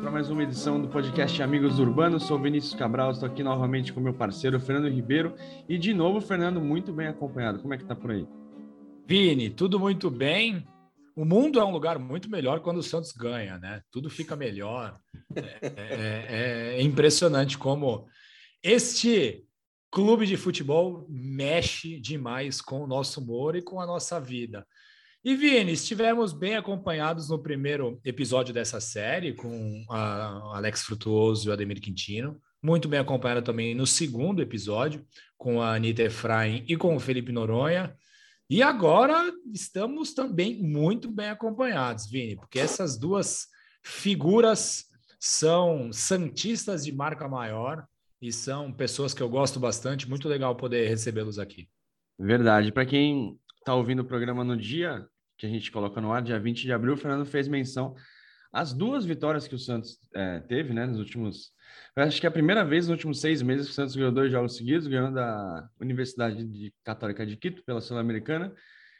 Para mais uma edição do podcast Amigos Urbanos. Sou Vinícius Cabral, estou aqui novamente com meu parceiro Fernando Ribeiro e de novo Fernando muito bem acompanhado. Como é que tá por aí? Vini, tudo muito bem. O mundo é um lugar muito melhor quando o Santos ganha, né? Tudo fica melhor. É, é, é, é impressionante como este clube de futebol mexe demais com o nosso humor e com a nossa vida. E Vini, estivemos bem acompanhados no primeiro episódio dessa série com Alex Frutuoso e o Ademir Quintino. Muito bem acompanhado também no segundo episódio com a Anitta Efraim e com o Felipe Noronha. E agora estamos também muito bem acompanhados, Vini, porque essas duas figuras são santistas de marca maior e são pessoas que eu gosto bastante. Muito legal poder recebê-los aqui. Verdade. Para quem está ouvindo o programa no dia que a gente coloca no ar, dia 20 de abril, o Fernando fez menção às duas vitórias que o Santos é, teve, né, nos últimos. Acho que é a primeira vez nos últimos seis meses que o Santos ganhou dois jogos seguidos, ganhando da Universidade de Católica de Quito pela Sul-Americana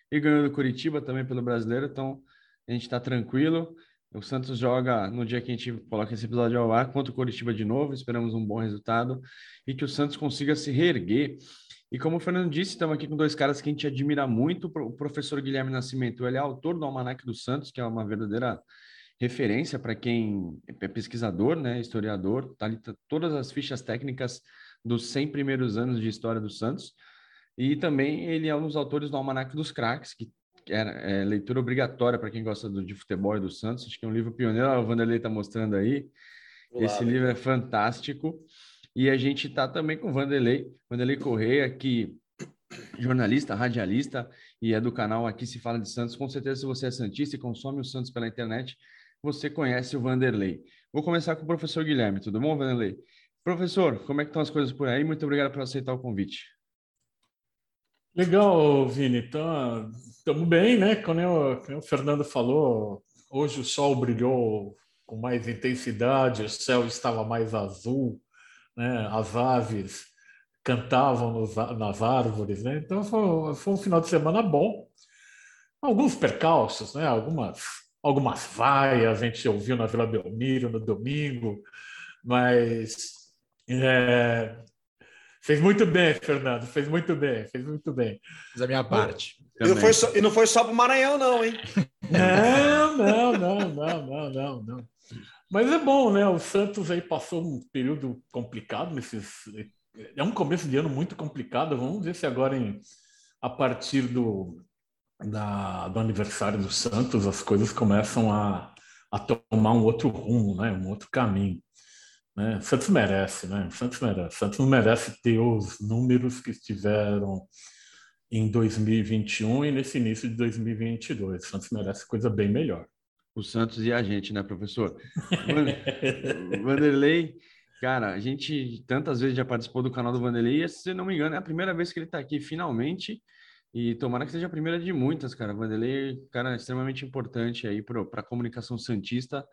e ganhando do Curitiba também pelo Brasileiro. Então a gente está tranquilo. O Santos joga no dia que a gente coloca esse episódio ao ar contra o Curitiba de novo. Esperamos um bom resultado e que o Santos consiga se reerguer e como o Fernando disse, estamos aqui com dois caras que a gente admira muito. O professor Guilherme Nascimento, ele é autor do Almanac do Santos, que é uma verdadeira referência para quem é pesquisador, né, historiador, tá ali todas as fichas técnicas dos 100 primeiros anos de história do Santos. E também ele é um dos autores do Almanac dos Craques, que era é, leitura obrigatória para quem gosta do, de futebol e do Santos. Acho que é um livro pioneiro, o Vanderlei está mostrando aí. Olá, Esse livro é fantástico. E a gente está também com o Vanderlei, Vanderlei Correia, que jornalista, radialista e é do canal Aqui Se Fala de Santos. Com certeza, se você é Santista e consome o Santos pela internet, você conhece o Vanderlei. Vou começar com o professor Guilherme. Tudo bom, Vanderlei? Professor, como é que estão as coisas por aí? Muito obrigado por aceitar o convite. Legal, Vini. Estamos tá, bem, né? Como o, Fernando falou, hoje o sol brilhou com mais intensidade, o céu estava mais azul, né? as aves cantavam nos, nas árvores. Né? Então foi, foi, um final de semana bom. Alguns percalços, né? algumas, algumas vaias a gente ouviu na Vila Belmiro no domingo, mas é, fez muito bem, Fernando, fez muito bem, fez muito bem. Fiz a minha parte. E não, foi só, e não foi só para o Maranhão, não, hein? Não, não, não, não, não, não, não. Mas é bom, né? O Santos aí passou um período complicado nesses. É um começo de ano muito complicado. Vamos ver se agora, em, a partir do, da, do aniversário do Santos, as coisas começam a, a tomar um outro rumo, né? Um outro caminho. Né? O Santos merece, né? O Santos merece. O Santos não merece ter os números que estiveram em 2021 e nesse início de 2022. O Santos merece coisa bem melhor o Santos e a gente, né, professor? Vanderlei, cara, a gente tantas vezes já participou do canal do Vanderlei e, se não me engano, é a primeira vez que ele está aqui, finalmente. E tomara que seja a primeira de muitas, cara. Vanderlei, cara, extremamente importante aí para a comunicação santista.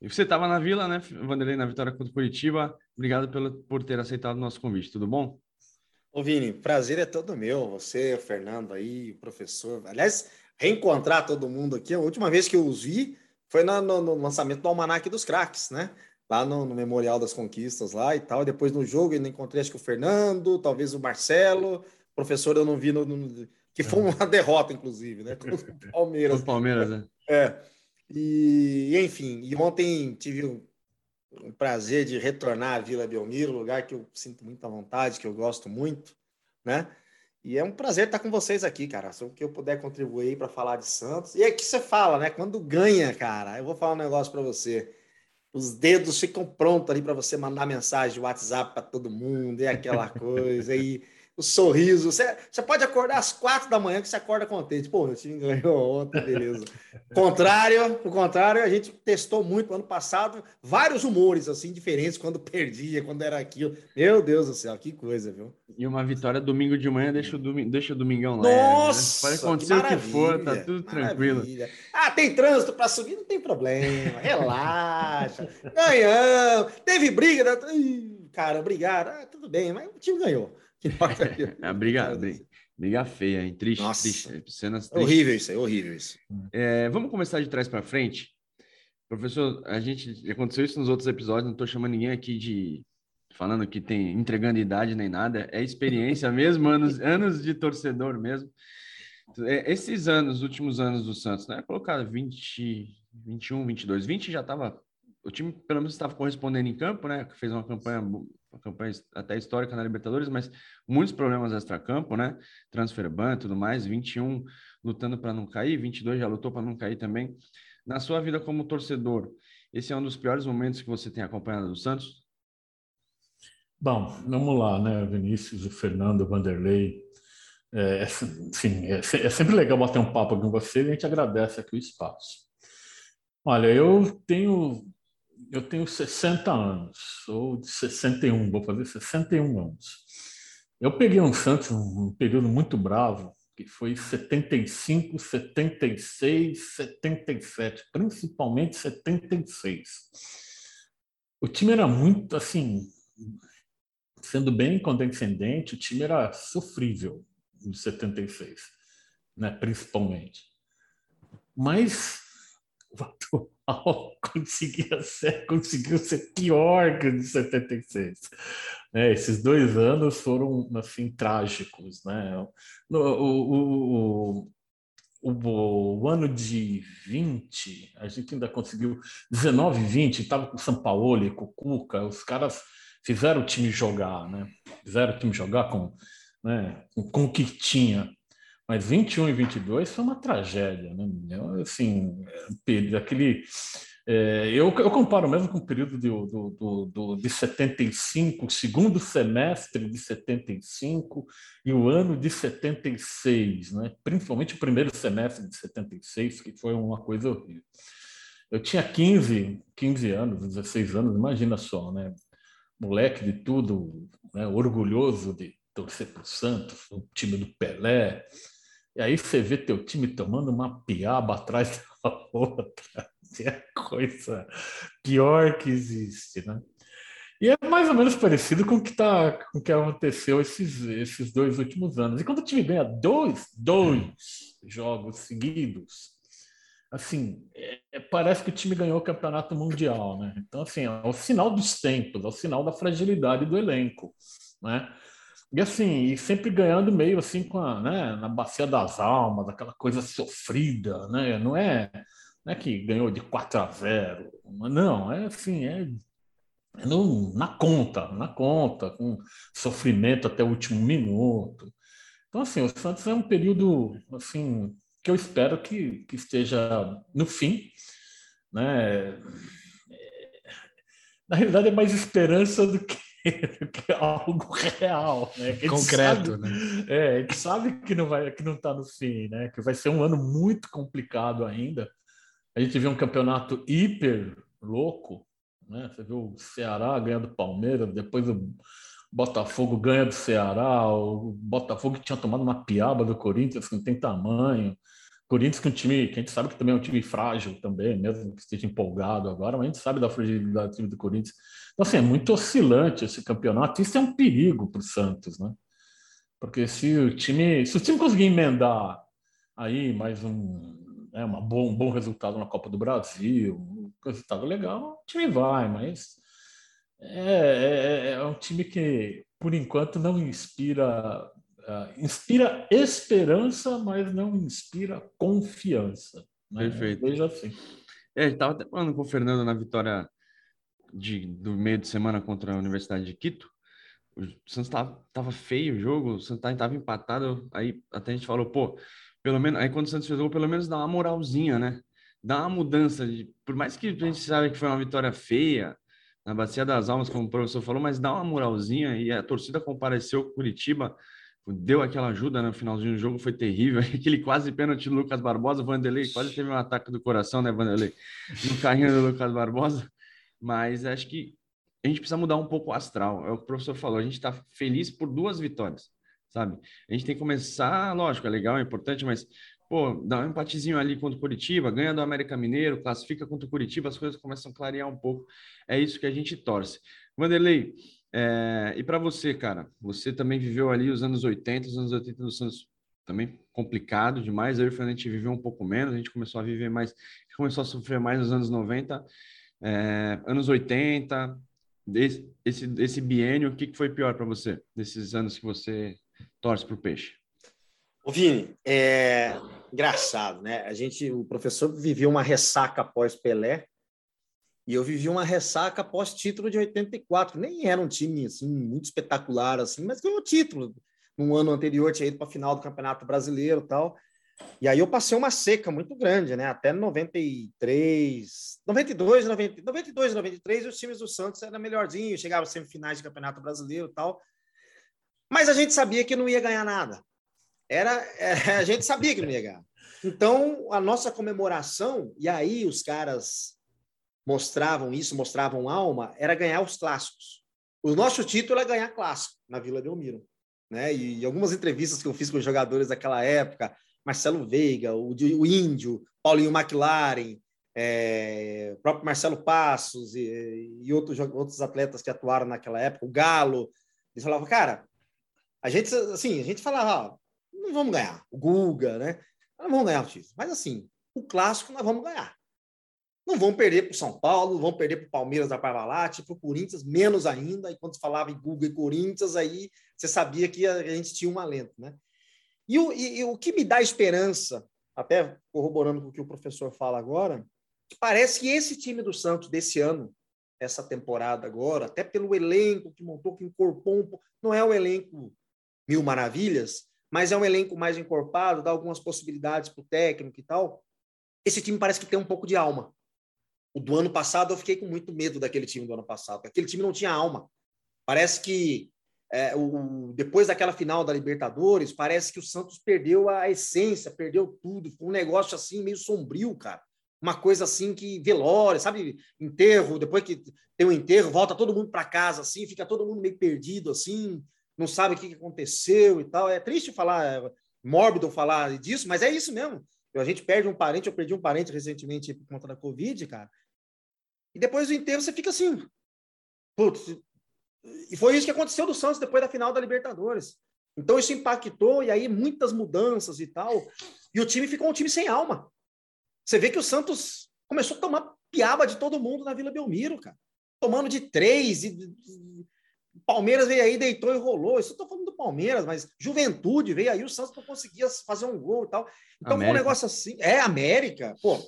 E você estava na Vila, né, Vanderlei, na vitória contra o Curitiba. Obrigado pelo, por ter aceitado o nosso convite. Tudo bom? Ô, Vini, prazer é todo meu. Você, o Fernando aí, o professor. Aliás, reencontrar todo mundo aqui. A última vez que eu os vi foi no, no, no lançamento do Almanac dos Craques, né? Lá no, no, Memorial das Conquistas lá e tal. E depois no jogo eu encontrei acho que o Fernando, talvez o Marcelo. O professor eu não vi no, que foi uma derrota, inclusive, né? Com o Palmeiras. o Palmeiras, né? É. E, enfim, e ontem tive o, o prazer de retornar à Vila Belmiro, lugar que eu sinto muita vontade, que eu gosto muito, né? E é um prazer estar com vocês aqui, cara. Se o que eu puder contribuir para falar de Santos. E é que você fala, né? Quando ganha, cara, eu vou falar um negócio para você. Os dedos ficam prontos ali para você mandar mensagem de WhatsApp para todo mundo, e aquela coisa. e o sorriso. Você, você pode acordar às quatro da manhã que você acorda contente. Pô, meu time ganhou ontem, beleza. contrário, o contrário, a gente testou muito ano passado, vários humores assim diferentes quando perdia, quando era aquilo. Meu Deus do céu, que coisa, viu? E uma vitória domingo de manhã deixa o, domingo, deixa o domingão lá. Nossa! Né? Pode acontecer o que for, tá tudo tranquilo. Ah, tem trânsito para subir, não tem problema. Relaxa. Ganhamos. Teve briga. Da... Ih, cara, obrigado. Ah, tudo bem, mas o time ganhou. É, a briga, briga, briga feia, hein? Triste, Nossa. triste. Cenas tristes. Horrível isso aí, horrível isso. É, vamos começar de trás para frente. Professor, a gente aconteceu isso nos outros episódios, não estou chamando ninguém aqui de falando que tem entregando idade nem nada, é experiência mesmo, anos, anos de torcedor mesmo. É, esses anos, últimos anos do Santos, né? Colocar 20, 21, 22, 20 já estava. O time pelo menos estava correspondendo em campo, né? Fez uma campanha, campanha até histórica na Libertadores, mas muitos problemas extra-campo, né? Transfer ban e tudo mais. 21 lutando para não cair, 22 já lutou para não cair também. Na sua vida como torcedor, esse é um dos piores momentos que você tem acompanhado do Santos? Bom, vamos lá, né? Vinícius, o Fernando, o Vanderlei. É, sim, é, é, sempre legal bater um papo com você e a gente agradece aqui o espaço. Olha, eu tenho eu tenho 60 anos, ou de 61, vou fazer 61 anos. Eu peguei um Santos um período muito bravo, que foi 75, 76, 77, principalmente 76. O time era muito assim, sendo bem condescendente, o time era sofrível em 76, né, principalmente. Mas o atual conseguia ser, conseguiu ser pior que o de 76. É, esses dois anos foram assim trágicos, né? O, o, o, o, ano de 20, a gente ainda conseguiu 19, 20, estava com o São Paulo com o Cuca, os caras fizeram o time jogar, né? Fizeram o time jogar com, né, com, com o que tinha. Mas 21 e 22 foi uma tragédia, né? Assim, aquele é, eu, eu, comparo mesmo com o período de, do, do, do, de 75, segundo semestre de 75 e o ano de 76, né? principalmente o primeiro semestre de 76, que foi uma coisa horrível. Eu tinha 15, 15 anos, 16 anos, imagina só, né? moleque de tudo, né? orgulhoso de torcer para o Santos, o time do Pelé. E aí você vê teu time tomando uma piaba atrás da outra é a coisa pior que existe, né? E é mais ou menos parecido com o que, tá, com o que aconteceu esses, esses dois últimos anos. E quando o time ganha dois, dois jogos seguidos, assim, é, é, parece que o time ganhou o campeonato mundial, né? Então, assim, é o sinal dos tempos, é o sinal da fragilidade do elenco, né? E assim, e sempre ganhando meio assim com a, né, na bacia das almas, aquela coisa sofrida, né? Não é não é que ganhou de 4 a 0. Não, é assim, é, é no, na conta, na conta, com sofrimento até o último minuto. Então, assim, o Santos é um período assim que eu espero que, que esteja no fim. Né? Na realidade, é mais esperança do que, que algo real, né? Concreto, sabe, né? É, a gente sabe que não vai, que não está no fim, né? Que vai ser um ano muito complicado ainda. A gente viu um campeonato hiper louco, né? Você viu o Ceará ganhando do Palmeiras, depois o Botafogo ganha do Ceará, o Botafogo que tinha tomado uma piaba do Corinthians, que não tem tamanho. Corinthians que é um time que a gente sabe que também é um time frágil também, mesmo que esteja empolgado agora, mas a gente sabe da fragilidade do time do Corinthians. Então, assim, é muito oscilante esse campeonato. Isso é um perigo para o Santos, né? Porque se o time, se o time conseguir emendar aí mais um, né, uma bom, um bom resultado na Copa do Brasil, um resultado legal, o time vai, mas é, é, é um time que, por enquanto, não inspira. Uh, inspira esperança, mas não inspira confiança. Né? Perfeito. Veja assim. É, estava até falando com o Fernando na vitória de, do meio de semana contra a Universidade de Quito. O Santos estava feio o jogo, o Santos estava empatado. Aí até a gente falou, pô, pelo menos, aí quando o Santos fez o gol, pelo menos dá uma moralzinha, né? Dá uma mudança. De, por mais que a gente saiba que foi uma vitória feia, na Bacia das Almas, como o professor falou, mas dá uma moralzinha e a torcida compareceu com Curitiba, deu aquela ajuda no finalzinho do jogo, foi terrível. Aquele quase pênalti do Lucas Barbosa, Vanderlei quase teve um ataque do coração, né, Vanderlei? No carrinho do Lucas Barbosa. Mas acho que a gente precisa mudar um pouco o astral. É o que o professor falou, a gente está feliz por duas vitórias sabe? A gente tem que começar, lógico, é legal, é importante, mas, pô, dá um empatezinho ali contra o Curitiba, ganha do América Mineiro, classifica contra o Curitiba, as coisas começam a clarear um pouco. É isso que a gente torce. Vanderlei, é, e para você, cara, você também viveu ali os anos 80, os anos 80 do Santos também complicado demais. E o a gente viveu um pouco menos, a gente começou a viver mais, começou a sofrer mais nos anos 90, é, anos 80, esse, esse, esse biênio, o que foi pior para você, nesses anos que você torce para o peixe? Ô, Vini, é engraçado, né? A gente, o professor viveu uma ressaca após Pelé, e eu vivi uma ressaca após título de 84. Nem era um time assim muito espetacular assim, mas ganhou título. No ano anterior tinha ido para a final do Campeonato Brasileiro, tal. E aí eu passei uma seca muito grande, né? Até 93, 92, 90, 92, 93, os times do Santos eram melhorzinhos, chegavam semifinais de Campeonato Brasileiro, tal. Mas a gente sabia que não ia ganhar nada. Era, era a gente sabia que não ia ganhar. Então, a nossa comemoração, e aí os caras mostravam isso, mostravam alma, era ganhar os clássicos. O nosso título é ganhar clássico na Vila Belmiro. Né? E, e algumas entrevistas que eu fiz com os jogadores daquela época, Marcelo Veiga, o, o Índio, Paulinho McLaren, é, o próprio Marcelo Passos e, e outros, outros atletas que atuaram naquela época, o Galo, eles falavam, cara, a gente, assim, a gente falava, ó, não vamos ganhar, o Guga, né? Não vamos ganhar o título. Mas, assim, o clássico nós vamos ganhar. Não vão perder para o São Paulo, vão perder para o Palmeiras da Parmalat, para o Corinthians, menos ainda. E quando falava em Google e Corinthians, aí você sabia que a gente tinha um alento. Né? E, o, e, e o que me dá esperança, até corroborando com o que o professor fala agora, parece que esse time do Santos desse ano, essa temporada agora, até pelo elenco que montou, que incorporou um pouco, não é o elenco mil maravilhas, mas é um elenco mais encorpado, dá algumas possibilidades para o técnico e tal. Esse time parece que tem um pouco de alma. O do ano passado, eu fiquei com muito medo daquele time do ano passado. Aquele time não tinha alma. Parece que é, o, depois daquela final da Libertadores, parece que o Santos perdeu a essência, perdeu tudo. Foi um negócio assim meio sombrio, cara. Uma coisa assim que velório, sabe? Enterro, depois que tem o um enterro, volta todo mundo para casa assim, fica todo mundo meio perdido assim, não sabe o que aconteceu e tal. É triste falar, é mórbido falar disso, mas é isso mesmo. A gente perde um parente, eu perdi um parente recentemente por conta da Covid, cara. E depois do enterro você fica assim. Putz. E foi isso que aconteceu do Santos depois da final da Libertadores. Então isso impactou, e aí muitas mudanças e tal. E o time ficou um time sem alma. Você vê que o Santos começou a tomar piaba de todo mundo na Vila Belmiro, cara. Tomando de três, e, Palmeiras veio aí, deitou e rolou. Isso eu tô falando do Palmeiras, mas Juventude veio aí, o Santos não conseguia fazer um gol e tal. Então América. foi um negócio assim. É, América, pô,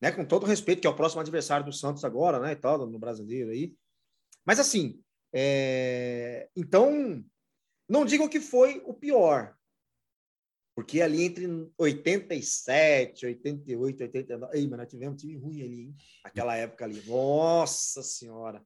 né? Com todo respeito, que é o próximo adversário do Santos agora, né? E tal, no brasileiro aí. Mas assim, é... então, não digo que foi o pior. Porque ali entre 87, 88, 89. Ei, mas nós tivemos um time ruim ali, hein? Aquela época ali. Nossa Senhora!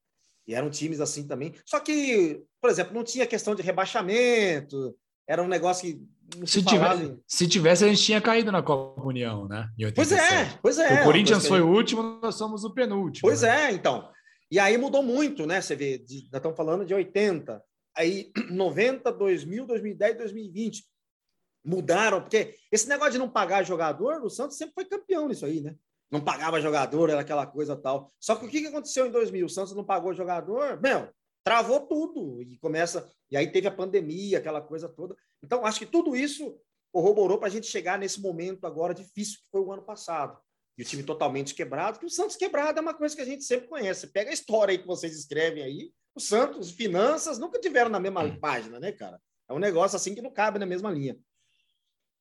E eram times assim também. Só que, por exemplo, não tinha questão de rebaixamento, era um negócio que. Se, tivesse, se tivesse, a gente tinha caído na Copa União, né? Pois é, pois é. O Corinthians foi o último, nós somos o penúltimo. Pois né? é, então. E aí mudou muito, né? Você vê, de, nós estamos falando de 80, aí 90, 2000, 2010, 2020. Mudaram, porque esse negócio de não pagar jogador, o Santos sempre foi campeão nisso aí, né? não pagava jogador, era aquela coisa tal. Só que o que aconteceu em 2000? O Santos não pagou jogador, meu, travou tudo e começa. E aí teve a pandemia, aquela coisa toda. Então, acho que tudo isso corroborou para a gente chegar nesse momento agora difícil que foi o ano passado. E o time totalmente quebrado, que o Santos quebrado é uma coisa que a gente sempre conhece. Pega a história aí que vocês escrevem aí, o Santos, finanças, nunca tiveram na mesma página, né, cara? É um negócio assim que não cabe na mesma linha.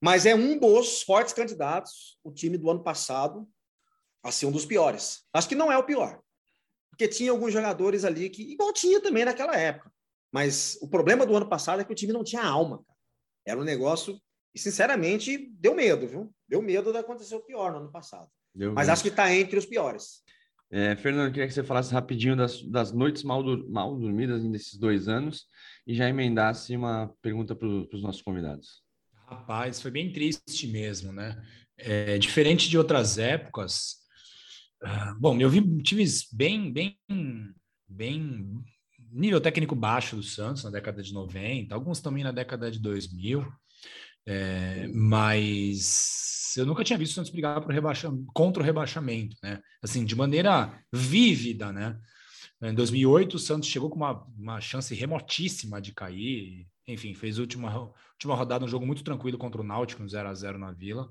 Mas é um dos fortes candidatos, o time do ano passado, a ser um dos piores. Acho que não é o pior. Porque tinha alguns jogadores ali que, igual tinha também naquela época. Mas o problema do ano passado é que o time não tinha alma. Era um negócio. E, sinceramente, deu medo, viu? Deu medo de acontecer o pior no ano passado. Deu Mas medo. acho que está entre os piores. É, Fernando, queria que você falasse rapidinho das, das noites mal, mal dormidas nesses dois anos e já emendasse uma pergunta para os nossos convidados. Rapaz, foi bem triste mesmo, né? É, diferente de outras épocas, ah, bom, eu vi times bem, bem, bem nível técnico baixo do Santos na década de 90, alguns também na década de 2000, é, mas eu nunca tinha visto o Santos brigar por contra o rebaixamento, né? Assim, de maneira vívida, né? Em 2008, o Santos chegou com uma, uma chance remotíssima de cair, enfim, fez a última, última rodada um jogo muito tranquilo contra o Náutico, um 0 a 0 na Vila.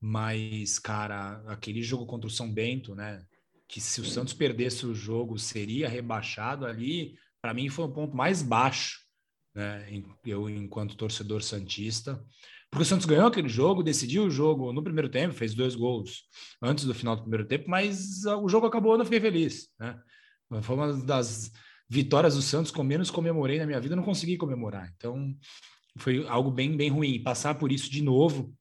Mas, cara, aquele jogo contra o São Bento, né? Que se o Santos perdesse o jogo, seria rebaixado ali. Para mim, foi o ponto mais baixo, né? Eu, enquanto torcedor Santista. Porque o Santos ganhou aquele jogo, decidiu o jogo no primeiro tempo, fez dois gols antes do final do primeiro tempo, mas o jogo acabou, eu não fiquei feliz, né? Foi uma das vitórias do Santos com menos comemorei na minha vida, não consegui comemorar. Então, foi algo bem, bem ruim. Passar por isso de novo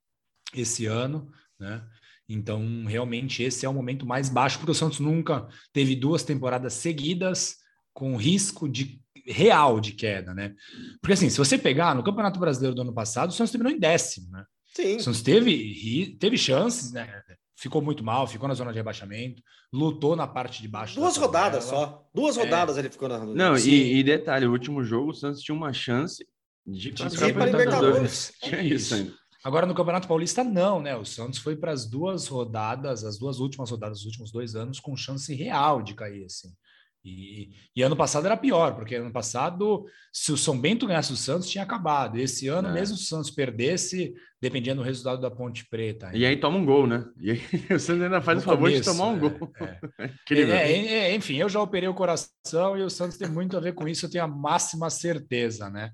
esse ano, né? Então, realmente, esse é o momento mais baixo, porque o Santos nunca teve duas temporadas seguidas com risco de real de queda, né? Porque assim, se você pegar no Campeonato Brasileiro do ano passado, o Santos terminou em décimo, né? Sim. O Santos teve, teve chances, né? ficou muito mal, ficou na zona de rebaixamento, lutou na parte de baixo. Duas rodadas só. Duas é. rodadas é. ele ficou na. Não, e, e, detalhe: o último jogo, o Santos tinha uma chance de classificar para Libertadores. Tinha isso ainda. Agora no Campeonato Paulista, não, né? O Santos foi para as duas rodadas, as duas últimas rodadas dos últimos dois anos, com chance real de cair, assim. E, e, ano passado era pior, porque ano passado, se o São Bento ganhasse o Santos, tinha acabado. Esse ano, é. mesmo se o Santos perdesse, dependia do resultado da Ponte Preta. E aí toma um gol, né? E aí o Santos ainda faz o favor começo, de tomar um é, gol. É. é, é, enfim, eu já operei o coração e o Santos tem muito a ver com isso, eu tenho a máxima certeza, né?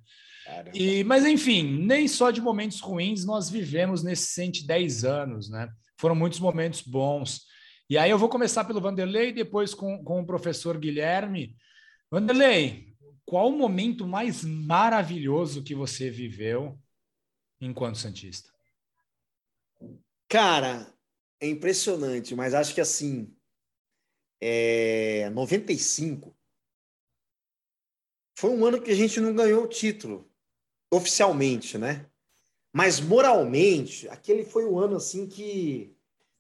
E, mas, enfim, nem só de momentos ruins nós vivemos nesses 110 anos, né? Foram muitos momentos bons. E aí eu vou começar pelo Vanderlei, depois com, com o professor Guilherme. Vanderlei, qual o momento mais maravilhoso que você viveu enquanto Santista? Cara, é impressionante, mas acho que assim, é 95 foi um ano que a gente não ganhou o título oficialmente, né? Mas moralmente, aquele foi o ano assim que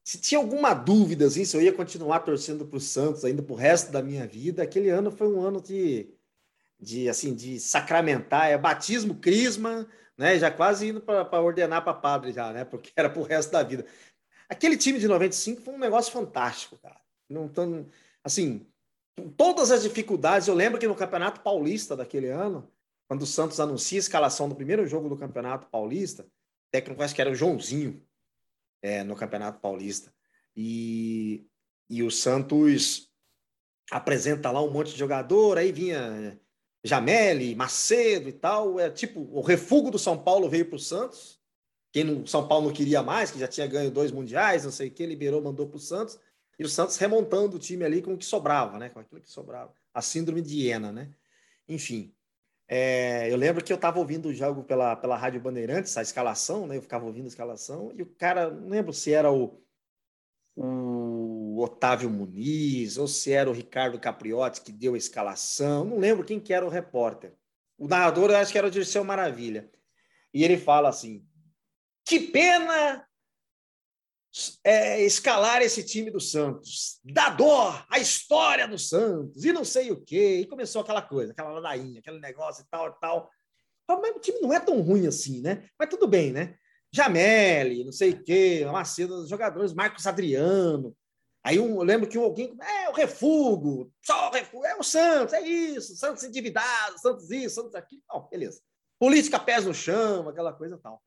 se tinha alguma dúvida assim, se eu ia continuar torcendo para o Santos ainda para o resto da minha vida, aquele ano foi um ano de, de assim de sacramentar, é batismo, crisma, né? Já quase indo para ordenar para padre já, né? Porque era para o resto da vida. Aquele time de 95 foi um negócio fantástico, cara. Não tão, assim, com todas as dificuldades, eu lembro que no Campeonato Paulista daquele ano, quando o Santos anuncia a escalação do primeiro jogo do Campeonato Paulista, técnico acho que era o Joãozinho, é, no Campeonato Paulista. E, e o Santos apresenta lá um monte de jogador, aí vinha Jameli, Macedo e tal. É tipo, o refúgio do São Paulo veio para o Santos. Quem no São Paulo não queria mais, que já tinha ganho dois mundiais, não sei o que, liberou, mandou para o Santos. E o Santos remontando o time ali com o que sobrava, né? Com aquilo que sobrava. A síndrome de Iena, né? Enfim. É, eu lembro que eu estava ouvindo o jogo pela, pela Rádio Bandeirantes, a escalação, né? Eu ficava ouvindo a escalação, e o cara, não lembro se era o, o Otávio Muniz ou se era o Ricardo Capriotti que deu a escalação, não lembro quem que era o repórter. O narrador, eu acho que era o Dirceu Maravilha. E ele fala assim: que pena é, escalar esse time do Santos. Dá dó a história do Santos e não sei o quê. E começou aquela coisa, aquela ladainha, aquele negócio e tal, e tal. Mas o time não é tão ruim assim, né? Mas tudo bem, né? Jameli, não sei o quê, Macedo, os jogadores, Marcos Adriano. Aí um, eu lembro que alguém, é o refugo, só o refugo, é o Santos, é isso, Santos endividado, Santos isso, Santos aquilo. Não, beleza. Política pés no chão, aquela coisa tal.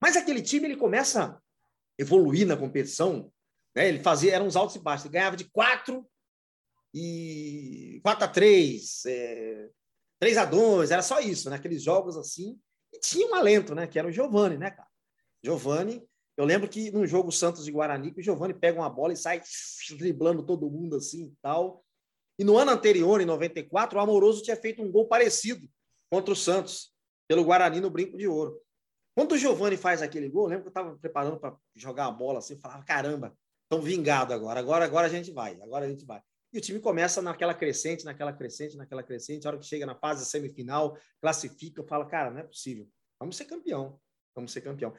Mas aquele time, ele começa evoluir na competição, né? ele fazia, eram uns altos e baixos, ele ganhava de 4 e 4 a 3, é, 3 a 2, era só isso, né? Aqueles jogos assim, e tinha um alento, né? Que era o Giovani, né, cara? Giovani, eu lembro que num jogo Santos e Guarani, o Giovani pega uma bola e sai driblando todo mundo assim e tal. E no ano anterior, em 94, o Amoroso tinha feito um gol parecido contra o Santos, pelo Guarani no Brinco de Ouro. Quando o Giovani faz aquele gol, lembro que eu estava preparando para jogar a bola assim, falava, caramba, estão vingado agora, agora, agora a gente vai, agora a gente vai. E o time começa naquela crescente, naquela crescente, naquela crescente, a hora que chega na fase semifinal, classifica, fala, cara, não é possível, vamos ser campeão, vamos ser campeão.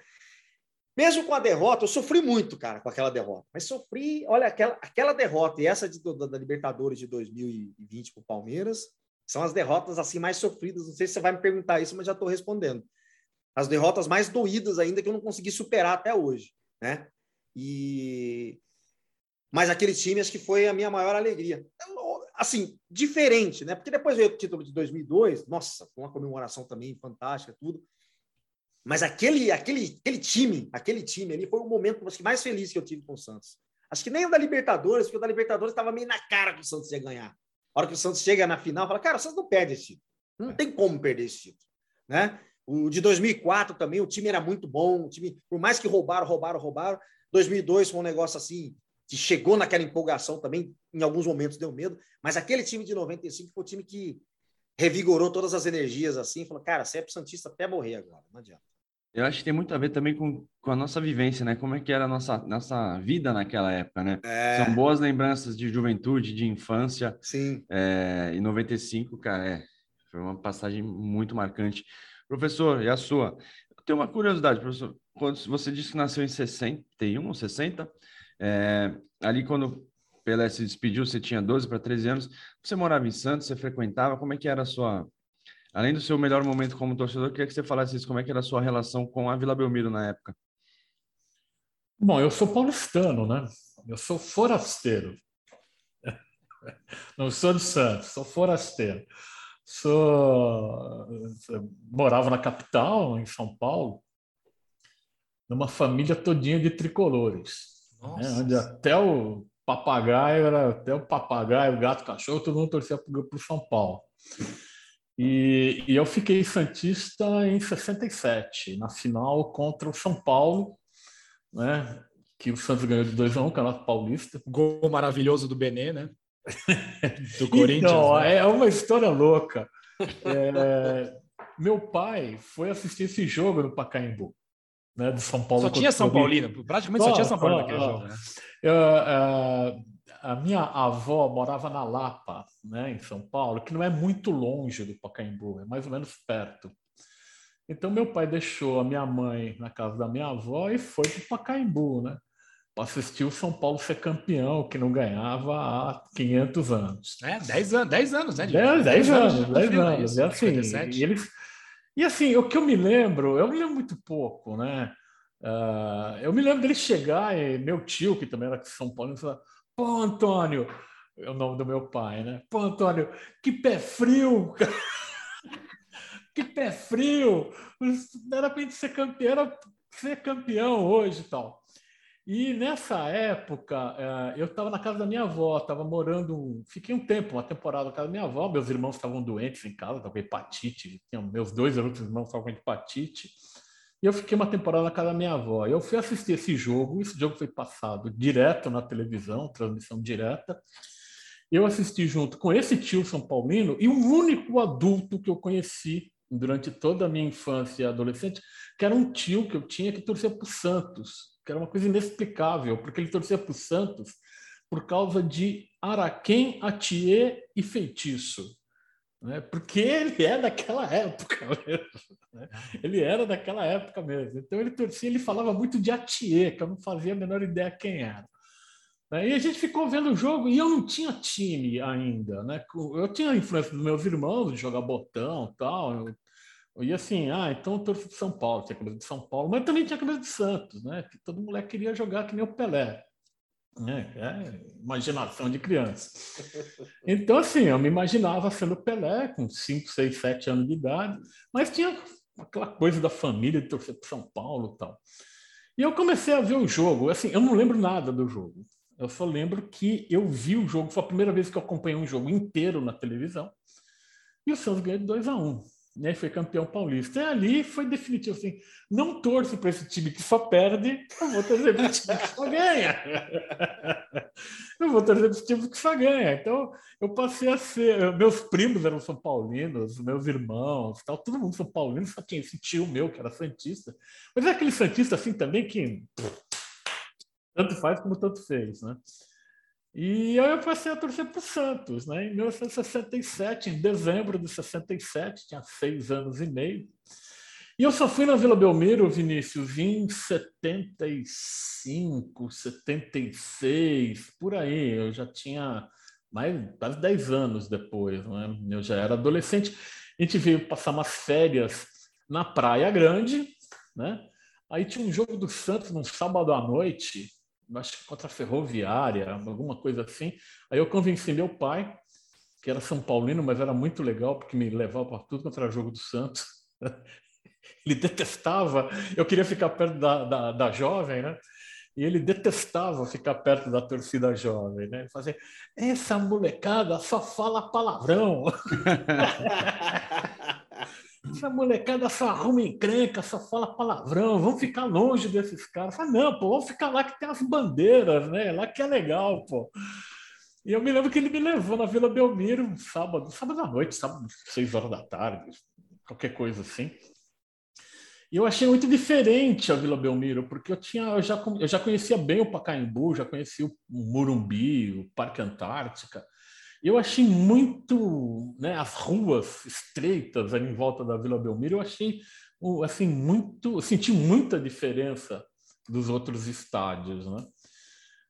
Mesmo com a derrota, eu sofri muito, cara, com aquela derrota. Mas sofri, olha, aquela, aquela derrota e essa de, da, da Libertadores de 2020 para o Palmeiras são as derrotas assim mais sofridas. Não sei se você vai me perguntar isso, mas já estou respondendo as derrotas mais doídas ainda que eu não consegui superar até hoje, né? E mas aquele time acho que foi a minha maior alegria. assim, diferente, né? Porque depois veio o título de 2002, nossa, com uma comemoração também fantástica, tudo. Mas aquele, aquele, aquele time, aquele time ali foi o momento acho que mais feliz que eu tive com o Santos. Acho que nem o da Libertadores, porque o da Libertadores estava meio na cara que o Santos ia ganhar. A hora que o Santos chega na final, fala, cara, o Santos não perde esse título. Não é. tem como perder esse título. Né? O de 2004 também, o time era muito bom. O time, por mais que roubaram, roubaram, roubaram. 2002 foi um negócio assim, que chegou naquela empolgação também, em alguns momentos deu medo. Mas aquele time de 95 foi o time que revigorou todas as energias assim. Falou, cara, você é Santista até morrer agora, não adianta. Eu acho que tem muito a ver também com, com a nossa vivência, né? Como é que era a nossa, nossa vida naquela época, né? É... São boas lembranças de juventude, de infância. Sim. É, em 95, cara, é, foi uma passagem muito marcante. Professor, e a sua? Eu tenho uma curiosidade, professor. Quando você disse que nasceu em 61 ou 60, é, ali quando Pelé se despediu, você tinha 12 para 13 anos. Você morava em Santos, você frequentava, como é que era a sua Além do seu melhor momento como torcedor, queria que você falasse isso, como é que era a sua relação com a Vila Belmiro na época? Bom, eu sou paulistano, né? Eu sou forasteiro. Não sou de Santos, sou forasteiro. Sou morava na capital, em São Paulo, numa família todinha de tricolores, né? onde até o papagaio era até o papagaio, o gato, o cachorro, todo mundo torcia para o São Paulo. E, e, eu fiquei Santista em 67, na final contra o São Paulo, né? que o Santos ganhou de 2 a 1 um, Campeonato Paulista. Gol maravilhoso do Benê, né? Do Corinthians. Então, né? é uma história louca. É, meu pai foi assistir esse jogo no Pacaembu. Né, do São Paulo. Só tinha São Paulino, praticamente só, só tinha São Paulo naquele jogo. Né? Eu, uh, a minha avó morava na Lapa, né, em São Paulo, que não é muito longe do Pacaembu, é mais ou menos perto. Então meu pai deixou a minha mãe na casa da minha avó e foi para o Pacaembu, né? Para assistir o São Paulo ser campeão, que não ganhava há 500 anos. É, 10 anos, 10 anos, né? 10, 10 anos, 10 anos. É assim, e, eles, e assim, o que eu me lembro, eu me lembro muito pouco, né? Uh, eu me lembro dele chegar e meu tio, que também era de São Paulo, falou Pô, Antônio, é o nome do meu pai, né? Pô, Antônio, que pé frio, cara. que pé frio. Era para gente ser campeão, era ser campeão hoje e tal. E nessa época, é, eu estava na casa da minha avó, estava morando, fiquei um tempo, uma temporada na casa da minha avó. Meus irmãos estavam doentes em casa, estavam com hepatite, meus dois outros irmãos estavam com hepatite. E eu fiquei uma temporada na casa da minha avó. Eu fui assistir esse jogo, esse jogo foi passado direto na televisão, transmissão direta. Eu assisti junto com esse tio São Paulino e o único adulto que eu conheci durante toda a minha infância e adolescente, que era um tio que eu tinha que torcia para o Santos, que era uma coisa inexplicável, porque ele torcia para o Santos por causa de Araquém, Atiê e Feitiço né? porque ele é daquela época mesmo. Né? Ele era daquela época mesmo. Então ele torcia, ele falava muito de Atier, que eu não fazia a menor ideia quem era. Né? E a gente ficou vendo o jogo e eu não tinha time ainda. Né? Eu tinha a influência dos meus irmãos de jogar botão tal. Ia assim, ah, então eu torço de São Paulo, tinha camisa de São Paulo, mas também tinha camisa de Santos, né? Que todo moleque queria jogar que nem o Pelé. É, é, imaginação de criança. Então, assim, eu me imaginava sendo Pelé, com 5, 6, 7 anos de idade, mas tinha aquela coisa da família de torcer para São Paulo e tal. E eu comecei a ver o jogo. Assim, eu não lembro nada do jogo. Eu só lembro que eu vi o jogo, foi a primeira vez que eu acompanhei um jogo inteiro na televisão. E o Santos ganhou de 2 a 1 um né, foi campeão paulista. E ali foi definitivo assim, não torço para esse time que só perde, eu vou torcer para o time que só ganha. eu vou torcer para esse time que só ganha. Então eu passei a ser, meus primos eram são paulinos, meus irmãos, tal, todo mundo são paulinos, só tinha esse tio meu que era santista. Mas é aquele santista assim também que pff, tanto faz como tanto fez, né? E aí eu passei a torcer para o Santos, né? em 1967, em dezembro de 67, tinha seis anos e meio. E eu só fui na Vila Belmiro, Vinícius, em 75, 76, por aí. Eu já tinha mais quase 10 anos depois, né? eu já era adolescente. A gente veio passar umas férias na Praia Grande, né? Aí tinha um jogo do Santos num sábado à noite, acho que contra a ferroviária, alguma coisa assim. Aí eu convenci meu pai que era São Paulino, mas era muito legal, porque me levava para tudo contra o jogo do Santos. Ele detestava, eu queria ficar perto da, da, da jovem, né? E ele detestava ficar perto da torcida jovem, né? Fazer essa molecada só fala palavrão. essa molecada só arruma encrenca, só fala palavrão, vamos ficar longe desses caras. Fala, não, pô, vamos ficar lá que tem as bandeiras, né? Lá que é legal, pô. E eu me lembro que ele me levou na Vila Belmiro, sábado, sábado à noite, sábado, seis horas da tarde, qualquer coisa assim. E eu achei muito diferente a Vila Belmiro, porque eu, tinha, eu, já, eu já conhecia bem o Pacaembu, já conhecia o Murumbi, o Parque Antártica. Eu achei muito, né, as ruas estreitas ali em volta da Vila Belmiro, eu achei assim muito, senti muita diferença dos outros estádios, né?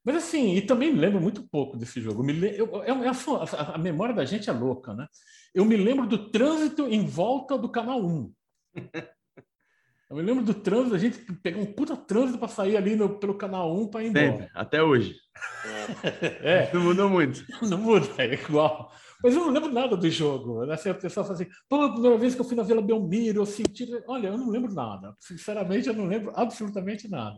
Mas assim, e também lembro muito pouco desse jogo. Me, eu, eu, eu, a, a memória da gente é louca, né? Eu me lembro do trânsito em volta do Canal 1. Eu me lembro do trânsito, a gente pegou um puta trânsito para sair ali no, pelo canal 1 para ir embora. Sempre, até hoje. É. Não mudou muito. Não muda, é igual. Mas eu não lembro nada do jogo. Né? Assim, a pessoa fala assim, pô, a primeira vez que eu fui na Vila Belmiro, eu senti. Olha, eu não lembro nada. Sinceramente, eu não lembro absolutamente nada.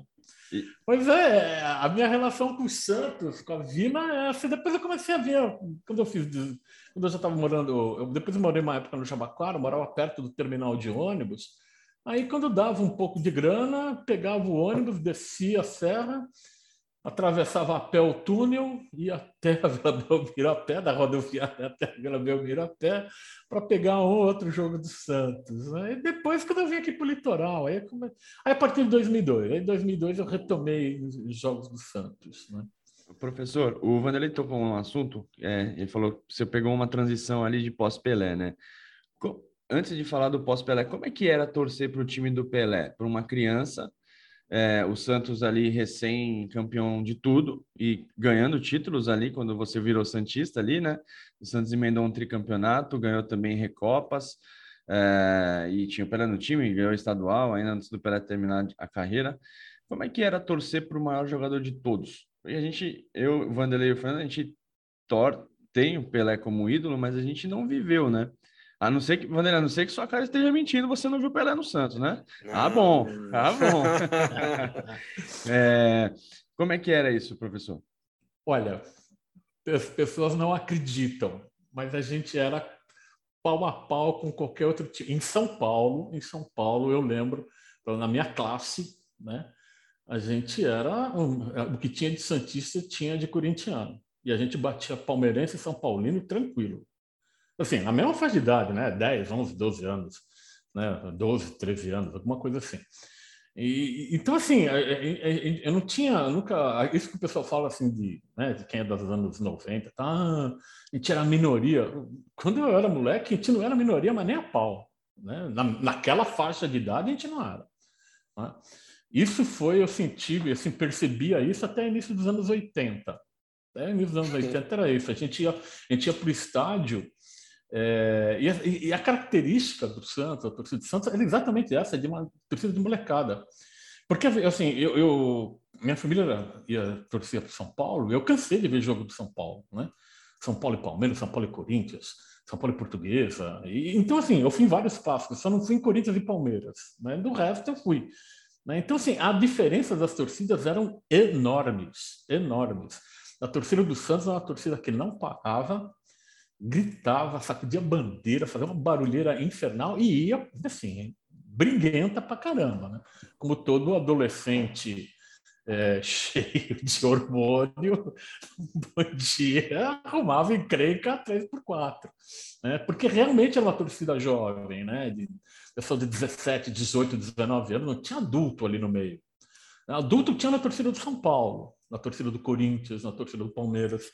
E... Pois é, a minha relação com o Santos, com a Vila, é assim, depois eu comecei a ver, quando eu fiz, quando eu já estava morando, eu, depois eu morei uma época no Jabaquara, morava perto do terminal de ônibus, Aí, quando dava um pouco de grana, pegava o ônibus, descia a serra, atravessava a pé o túnel, ia até a Vila Belmiro a pé, da rodoviária até a Vila Belmiro a pé, para pegar um outro jogo do Santos. Aí depois, quando eu vim aqui para o litoral, aí, come... aí a partir de 2002, aí em 2002 eu retomei os jogos do Santos. Né? Professor, o Vanderlei tocou um assunto, é, ele falou que você pegou uma transição ali de pós-Pelé, né? Antes de falar do pós-Pelé, como é que era torcer para o time do Pelé? Para uma criança, é, o Santos ali recém-campeão de tudo e ganhando títulos ali quando você virou Santista ali, né? O Santos emendou um tricampeonato, ganhou também Recopas, é, e tinha o Pelé no time, ganhou estadual ainda antes do Pelé terminar a carreira. Como é que era torcer para o maior jogador de todos? E a gente, eu, Vanderlei e o Fernando, a gente tor tem o Pelé como ídolo, mas a gente não viveu, né? A não ser que, Vanderlei, a não ser que sua cara esteja mentindo, você não viu Pelé no Santos, né? Ah, bom, ah, bom. é, como é que era isso, professor? Olha, as pessoas não acreditam, mas a gente era pau a pau com qualquer outro time. Em São Paulo, em São Paulo, eu lembro, na minha classe, né? A gente era o que tinha de santista tinha de corintiano e a gente batia palmeirense e são paulino tranquilo assim, na mesma faixa de idade, né? 10, 11, 12 anos, né? 12, 13 anos, alguma coisa assim. E, então, assim, eu não tinha nunca. Isso que o pessoal fala assim de, né, de quem é dos anos 90, tá? Ah, a gente era minoria. Quando eu era moleque, a gente não era minoria, mas nem a pau. Né? Na, naquela faixa de idade, a gente não era. Né? Isso foi, eu senti, assim, percebia isso até início dos anos 80. Até início dos anos 80 era isso. A gente ia, a gente ia para o estádio é, e, a, e, a, característica do Santos, a torcida do Santos, é exatamente essa, de uma torcida de molecada. Porque, assim, eu, eu minha família ia torcer para São Paulo, eu cansei de ver jogo do São Paulo, né? São Paulo e Palmeiras, São Paulo e Corinthians, São Paulo e Portuguesa. E, então, assim, eu fui em vários clássicos, só não fui em Corinthians e Palmeiras. Né? Do resto, eu fui. Né? Então, assim, a diferença das torcidas eram enormes, enormes. A torcida do Santos era uma torcida que não parava, gritava, sacudia bandeira, fazia uma barulheira infernal e ia, assim, briguenta pra caramba, né? Como todo adolescente é, cheio de hormônio, bom dia, arrumava encrenca 3x4. Né? Porque realmente era uma torcida jovem, né? De, pessoal de 17, 18, 19 anos, não tinha adulto ali no meio. Adulto tinha na torcida do São Paulo, na torcida do Corinthians, na torcida do Palmeiras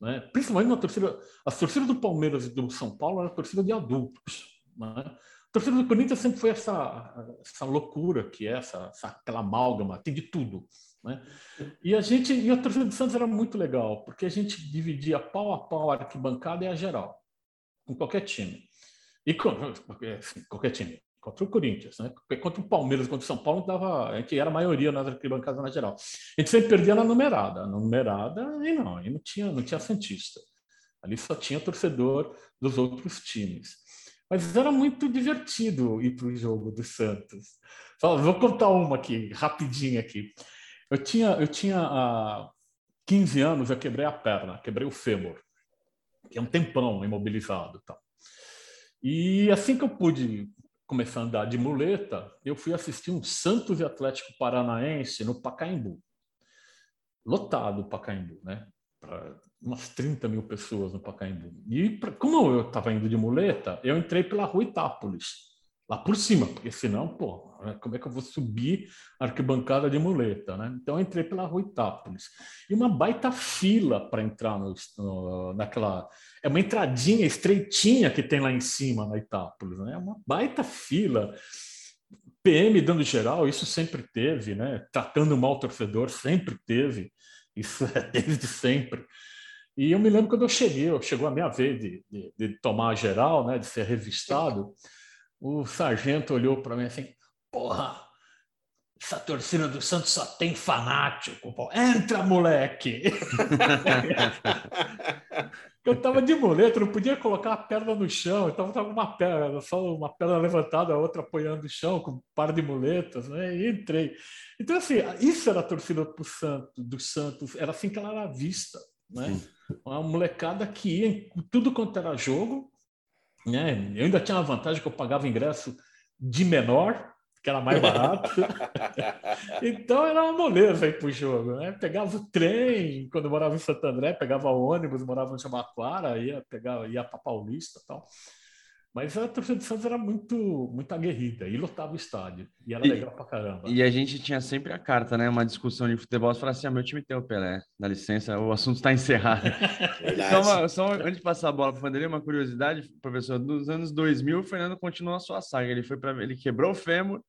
né? principalmente na torcida. A torcida do Palmeiras e do São Paulo era a torcida de adultos. Né? A torcida do Corinthians sempre foi essa, essa loucura que é essa, essa aquela amálgama, tem de tudo. Né? E a gente e a torcida do Santos era muito legal, porque a gente dividia pau a pau a arquibancada e a geral, com qualquer time. E com, assim, qualquer time contra o Corinthians, né? Contra o Palmeiras, contra o São Paulo, dava, a gente era a maioria nas arquibancadas na geral. A gente sempre perdia na numerada, na numerada e não, e não tinha, não tinha santista. Ali só tinha torcedor dos outros times. Mas era muito divertido ir para o jogo do Santos. Vou contar uma aqui, rapidinho aqui. Eu tinha, eu tinha há 15 anos, eu quebrei a perna, quebrei o fêmur. Que é um tempão imobilizado. E assim que eu pude começar a andar de muleta, eu fui assistir um Santos Atlético Paranaense no Pacaembu. Lotado o Pacaembu, né? Pra umas 30 mil pessoas no Pacaembu. E pra, como eu estava indo de muleta, eu entrei pela rua Itápolis lá por cima, porque senão, pô, né, como é que eu vou subir a arquibancada de muleta, né? Então eu entrei pela rua Itápolis. E uma baita fila para entrar no, no, naquela. É uma entradinha estreitinha que tem lá em cima na Itápolis, né? É uma baita fila. PM dando geral, isso sempre teve, né? Tratando mal o torcedor, sempre teve. Isso é desde sempre. E eu me lembro quando eu cheguei, chegou a minha vez de, de, de tomar geral, né? De ser revistado o sargento olhou para mim assim: porra, essa torcida do Santos só tem fanático. Pô. Entra, moleque! eu estava de muleta, não podia colocar a perna no chão, então estava uma perna, só uma perna levantada, a outra apoiando o chão, com um par de muletas, né? E entrei. Então, assim, isso era a torcida do Santos, do Santos, era assim que ela era vista, né? Uma molecada que ia em tudo quanto era jogo, né? Eu ainda tinha a vantagem que eu pagava ingresso de menor, que era mais barato. então era uma moleza ir para o jogo. Né? Pegava o trem, quando eu morava em Santo André, pegava ônibus, morava em Chamaquara, ia, pegar, ia para Paulista tal. Mas a torcida do Santos era muito, muito aguerrida e lotava o estádio. E era e, legal pra caramba. E a gente tinha sempre a carta, né? Uma discussão de futebol. Você falava assim: ah, meu time tem o Pelé. Dá licença, o assunto está encerrado. só, uma, só antes de passar a bola para o Vanderlei, uma curiosidade, professor. Nos anos 2000, o Fernando continuou a sua saga. Ele, foi pra, ele quebrou o fêmur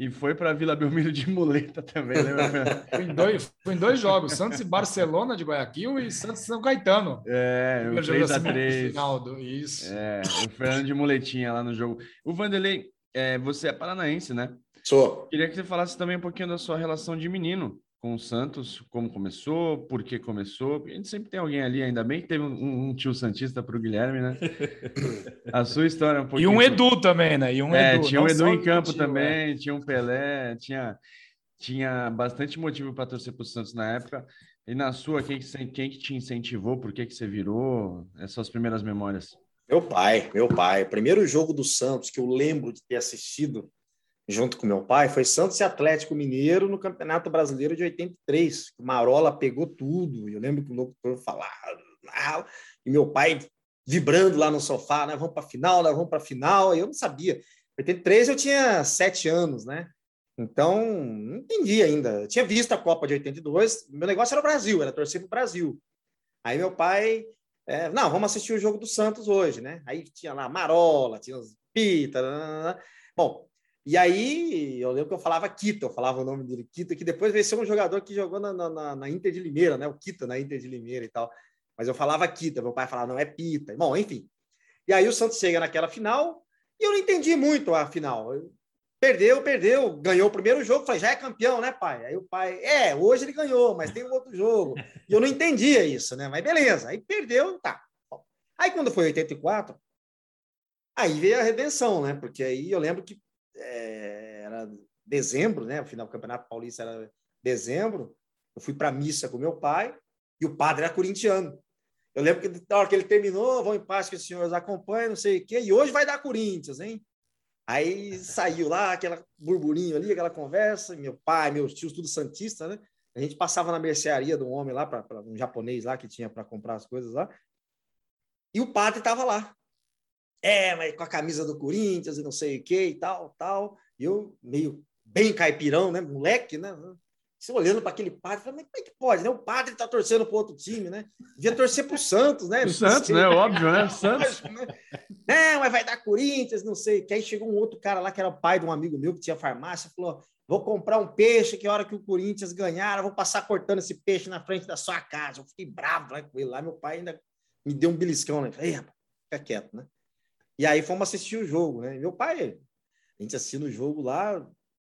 e foi para Vila Belmiro de muleta também, lembra? foi, em dois, foi em dois jogos, Santos e Barcelona de Guayaquil e Santos e São Caetano. É, o 3x3. Final do, isso. É, o Fernando de muletinha lá no jogo. O Vanderlei, é, você é paranaense, né? Sou. Queria que você falasse também um pouquinho da sua relação de menino com o Santos, como começou, por que começou. A gente sempre tem alguém ali, ainda bem que teve um, um tio Santista para o Guilherme, né? A sua história é um pouquinho... E um Edu também, né? E um é, Edu, tinha um Edu em campo tio, também, é. tinha um Pelé, tinha, tinha bastante motivo para torcer para o Santos na época. E na sua, quem, quem que te incentivou? Por que, que você virou? Essas suas primeiras memórias. Meu pai, meu pai. Primeiro jogo do Santos que eu lembro de ter assistido junto com meu pai, foi Santos e Atlético Mineiro no Campeonato Brasileiro de 83. O Marola pegou tudo. Eu lembro que o locutor falava, ah", e meu pai vibrando lá no sofá, né? Vamos para final, vamos para final. Eu não sabia. Em 83 eu tinha sete anos, né? Então, não entendi ainda. Eu tinha visto a Copa de 82, meu negócio era o Brasil, era torcer para o Brasil. Aí meu pai, é, não, vamos assistir o jogo do Santos hoje, né? Aí tinha lá Marola, tinha os Pita. Bom, e aí, eu lembro que eu falava Kita, eu falava o nome dele, Kita, que depois veio ser um jogador que jogou na, na, na, Inter de Limeira, né? O Kita na Inter de Limeira e tal. Mas eu falava Kita, meu pai falava, não, é Pita. Bom, enfim. E aí o Santos chega naquela final e eu não entendi muito a final. Perdeu, perdeu, ganhou o primeiro jogo, falei, já é campeão, né, pai? Aí o pai, é, hoje ele ganhou, mas tem um outro jogo. E eu não entendia isso, né? Mas beleza, aí perdeu, tá. Aí quando foi 84, aí veio a redenção, né? Porque aí eu lembro que é, era dezembro, né? O final do Campeonato Paulista era dezembro. Eu fui para a missa com meu pai e o padre era corintiano. Eu lembro que na hora que ele terminou, vão em paz que os senhores acompanham, não sei o quê, e hoje vai dar Corinthians, hein? Aí saiu lá aquela burburinho ali, aquela conversa, meu pai, meus tios, tudo santista, né? A gente passava na mercearia do homem lá, para um japonês lá que tinha para comprar as coisas lá. E o padre estava lá é, mas com a camisa do Corinthians e não sei o que e tal, tal. E eu, meio bem caipirão, né? Moleque, né? Você olhando para aquele padre, falando, mas como é que pode, né? O padre tá torcendo para outro time, né? Devia torcer para o Santos, né? O Santos, né? Óbvio, né? Santos. Não, mas vai dar Corinthians, não sei. Que aí chegou um outro cara lá, que era pai de um amigo meu que tinha farmácia, falou: vou comprar um peixe que a hora que o Corinthians ganhar, eu vou passar cortando esse peixe na frente da sua casa. Eu fiquei bravo lá com ele lá. Meu pai ainda me deu um beliscão, né? Falei, fica quieto, né? E aí fomos assistir o jogo, né? Meu pai, a gente assistiu o jogo lá,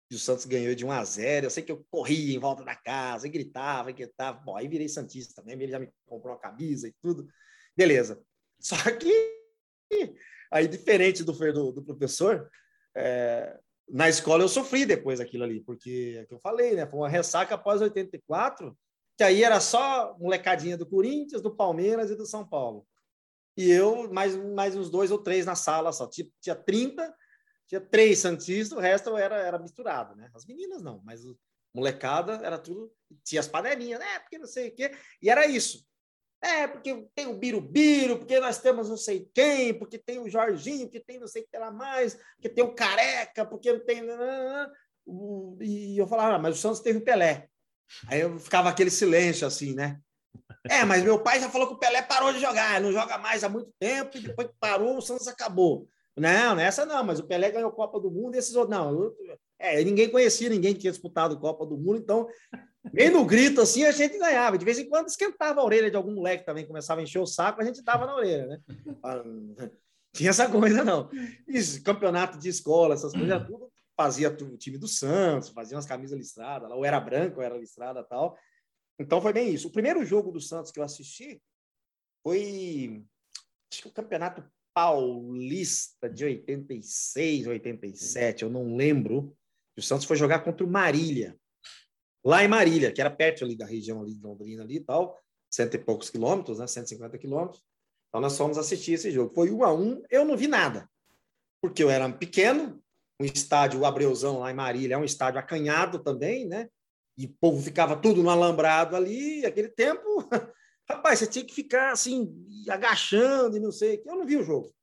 e o Santos ganhou de 1 a 0 Eu sei que eu corria em volta da casa, e gritava, e gritava. Bom, aí virei Santista também, ele já me comprou a camisa e tudo. Beleza. Só que, aí, diferente do, do, do professor, é, na escola eu sofri depois aquilo ali, porque é que eu falei, né? Foi uma ressaca após 84, que aí era só molecadinha do Corinthians, do Palmeiras e do São Paulo. E eu, mais, mais uns dois ou três na sala só. Tinha, tinha 30, tinha três Santistas, o resto era, era misturado, né? As meninas não, mas molecada era tudo. Tinha as panelinhas, né? Porque não sei o quê. E era isso. É, porque tem o Birubiru, porque nós temos não sei quem, porque tem o Jorginho, que tem não sei o que lá mais, porque tem o Careca, porque não tem. E eu falava, ah, mas o Santos teve o Pelé. Aí eu ficava aquele silêncio assim, né? É, mas meu pai já falou que o Pelé parou de jogar, não joga mais há muito tempo, e depois que parou, o Santos acabou. Não, nessa não, mas o Pelé ganhou Copa do Mundo esses outros. Não, eu, é, ninguém conhecia ninguém tinha disputado Copa do Mundo, então, bem no grito assim, a gente ganhava. De vez em quando esquentava a orelha de algum moleque também, começava a encher o saco, a gente dava na orelha, né? Tinha essa coisa, não. Isso, campeonato de escola, essas coisas, tudo fazia o time do Santos, fazia umas camisas listradas, ou era branco, ou era listrada tal. Então foi bem isso. O primeiro jogo do Santos que eu assisti foi acho que o campeonato paulista de 86, 87, eu não lembro. O Santos foi jogar contra o Marília, lá em Marília, que era perto ali da região ali de Londrina ali e tal, cento e poucos quilômetros, né? 150 quilômetros. Então nós fomos assistir esse jogo. Foi um a um, eu não vi nada, porque eu era pequeno, um estádio, o Abreuzão lá em Marília, é um estádio acanhado também, né? E o povo ficava tudo no alambrado ali, aquele tempo, rapaz, você tinha que ficar assim, agachando e não sei. Eu não vi o jogo.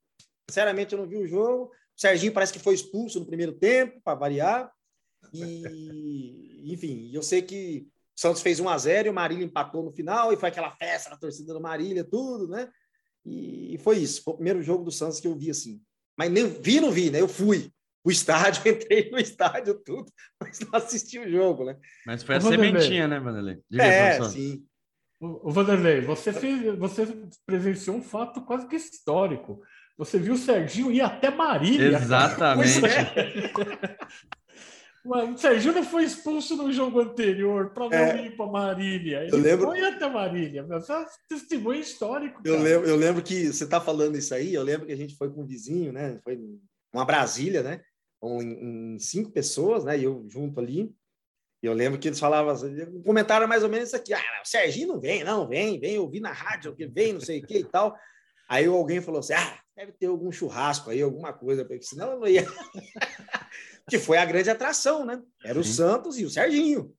Sinceramente, eu não vi o jogo. O Serginho parece que foi expulso no primeiro tempo, para variar. E, enfim, eu sei que o Santos fez 1 a 0 e o Marília empatou no final, e foi aquela festa na torcida do Marília, tudo, né? E foi isso. Foi o primeiro jogo do Santos que eu vi assim. Mas nem vi, não vi, né? Eu fui o estádio, entrei no estádio, tudo, mas não assisti o jogo, né? Mas foi a sementinha, né, Vanderlei? Diga, é, professor. sim. O Vanderlei, você, fez, você presenciou um fato quase que histórico. Você viu o Serginho ir até Marília. Exatamente. É. o Serginho não foi expulso no jogo anterior para não é, ir para Marília. Ele eu lembro, foi até Marília. Mas é testemunho histórico. Eu lembro, eu lembro que você está falando isso aí. Eu lembro que a gente foi com um vizinho, né? Foi uma Brasília, né? Em, em cinco pessoas, né? E eu junto ali. E eu lembro que eles falavam assim, um comentário mais ou menos isso aqui: ah, o Serginho não vem, não, vem, vem, eu vi na rádio que vem, não sei o que e tal. Aí alguém falou assim: ah, deve ter algum churrasco aí, alguma coisa, porque senão eu não ia. que foi a grande atração, né? Era o Sim. Santos e o Serginho.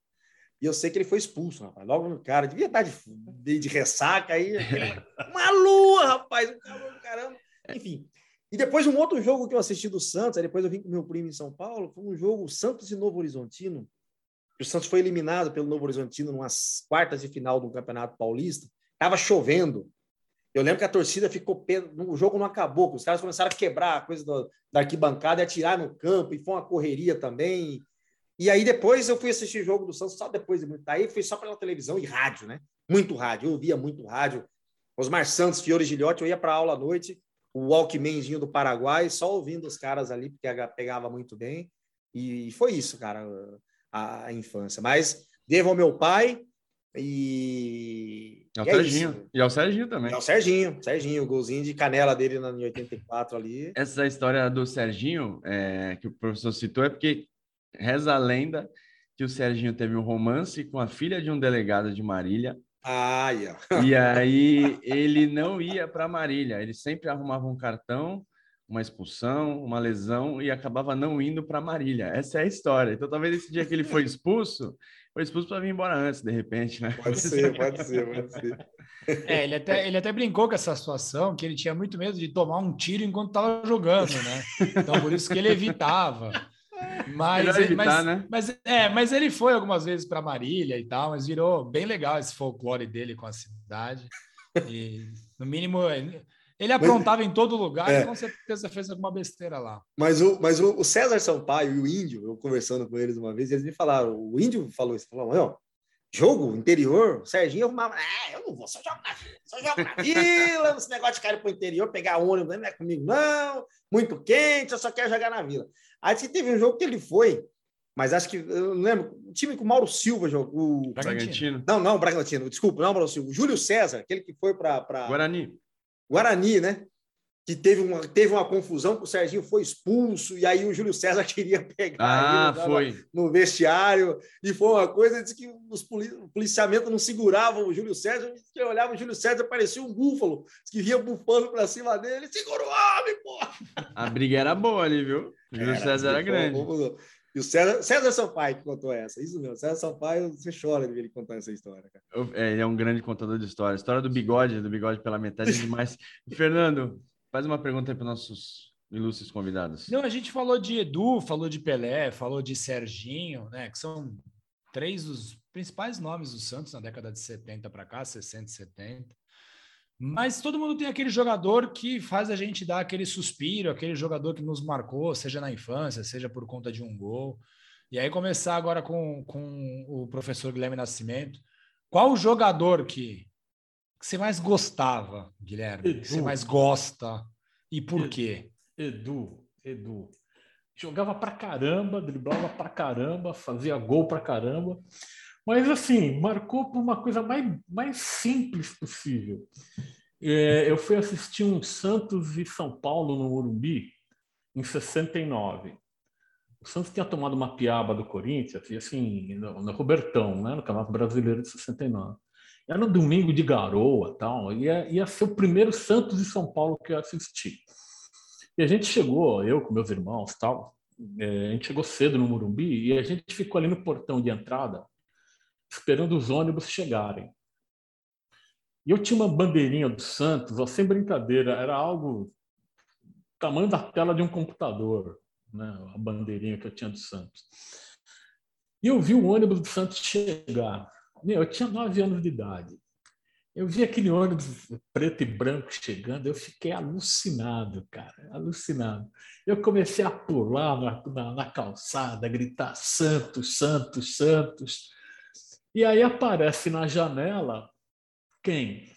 E eu sei que ele foi expulso, rapaz. Logo no cara, devia estar de, de, de ressaca aí. Uma lua, rapaz, um calor caramba. Enfim, e depois um outro jogo que eu assisti do Santos, aí depois eu vim com meu primo em São Paulo, foi um jogo Santos e Novo Horizontino. O Santos foi eliminado pelo Novo Horizontino nas quartas de final do Campeonato Paulista. Tava chovendo. Eu lembro que a torcida ficou. O jogo não acabou, os caras começaram a quebrar a coisa da arquibancada e atirar no campo, e foi uma correria também. E aí depois eu fui assistir o jogo do Santos, só depois de muito. Aí foi só pela televisão e rádio, né? Muito rádio, eu ouvia muito rádio. Osmar Santos, Fiore Gilhote, eu ia para aula à noite o Walkmanzinho do Paraguai, só ouvindo os caras ali, porque pegava muito bem. E foi isso, cara, a, a infância. Mas devo ao meu pai e. E ao, e é Serginho. e ao Serginho também. E ao Serginho, Serginho, o golzinho de canela dele na, em 84 ali. Essa história do Serginho, é, que o professor citou, é porque reza a lenda que o Serginho teve um romance com a filha de um delegado de Marília ah, yeah. E aí ele não ia para Marília, ele sempre arrumava um cartão, uma expulsão, uma lesão e acabava não indo para Marília. Essa é a história. Então talvez esse dia que ele foi expulso, foi expulso para vir embora antes, de repente, né? Pode ser, pode ser, pode ser. É, ele até, ele até brincou com essa situação, que ele tinha muito medo de tomar um tiro enquanto estava jogando, né? Então por isso que ele evitava. Mas, ele, evitar, mas, né? mas, é, mas ele foi algumas vezes para Marília e tal, mas virou bem legal esse folclore dele com a cidade. E, no mínimo, ele aprontava mas, em todo lugar é. e com certeza fez alguma besteira lá. Mas o, mas o, César Sampaio e o Índio, eu conversando com eles uma vez, eles me falaram, o Índio falou isso, falou, jogo interior, o Serginho arrumava, ah, eu não vou, só jogo na vila, só jogo na vila, esse negócio de cair para o interior, pegar ônibus, não é comigo não, muito quente, eu só quero jogar na vila. Aí que teve um jogo que ele foi, mas acho que, eu não lembro, o time que o Mauro Silva jogou. O Bragantino. Não, não, o Bragantino, desculpa, não, Mauro Silva. O Júlio César, aquele que foi para. Pra... Guarani. Guarani, né? Que teve uma, teve uma confusão, que o Serginho foi expulso, e aí o Júlio César queria pegar ah, ele foi. no vestiário, e foi uma coisa de que os poli o policiamento não segurava o Júlio César, que olhava o Júlio César parecia um búfalo, que vinha bufando para cima dele, segura o homem, pô! A briga era boa ali, viu? O Júlio era, César era grande. E o César, César Sampaio que contou essa, isso mesmo. César Sampaio, você chora de ver ele contar essa história, cara. É, ele é um grande contador de história. A história do bigode, do bigode pela metade é demais. Fernando, faz uma pergunta aí para nossos ilustres convidados. Não, a gente falou de Edu, falou de Pelé, falou de Serginho, né? Que são três dos principais nomes do Santos na década de 70 para cá, 60 e 70. Mas todo mundo tem aquele jogador que faz a gente dar aquele suspiro, aquele jogador que nos marcou, seja na infância, seja por conta de um gol. E aí começar agora com, com o professor Guilherme Nascimento. Qual o jogador que, que você mais gostava, Guilherme? Edu. Que você mais gosta e por Edu. quê? Edu, Edu. Jogava pra caramba, driblava pra caramba, fazia gol pra caramba. Mas, assim, marcou por uma coisa mais, mais simples possível. É, eu fui assistir um Santos e São Paulo no Morumbi em 69. O Santos tinha tomado uma piaba do Corinthians, e assim, no, no Robertão, né, no Campeonato Brasileiro de 69. Era um domingo de garoa, tal, ia, ia ser o primeiro Santos e São Paulo que eu assisti. E a gente chegou, eu com meus irmãos, tal, é, a gente chegou cedo no Morumbi e a gente ficou ali no portão de entrada esperando os ônibus chegarem. E eu tinha uma bandeirinha do Santos, ó, sem brincadeira, era algo tamanho da tela de um computador, né? a bandeirinha que eu tinha do Santos. E eu vi o ônibus do Santos chegar. Meu, eu tinha nove anos de idade. Eu vi aquele ônibus preto e branco chegando, eu fiquei alucinado, cara, alucinado. Eu comecei a pular na, na, na calçada, gritar Santos, Santos, Santos. E aí aparece na janela quem?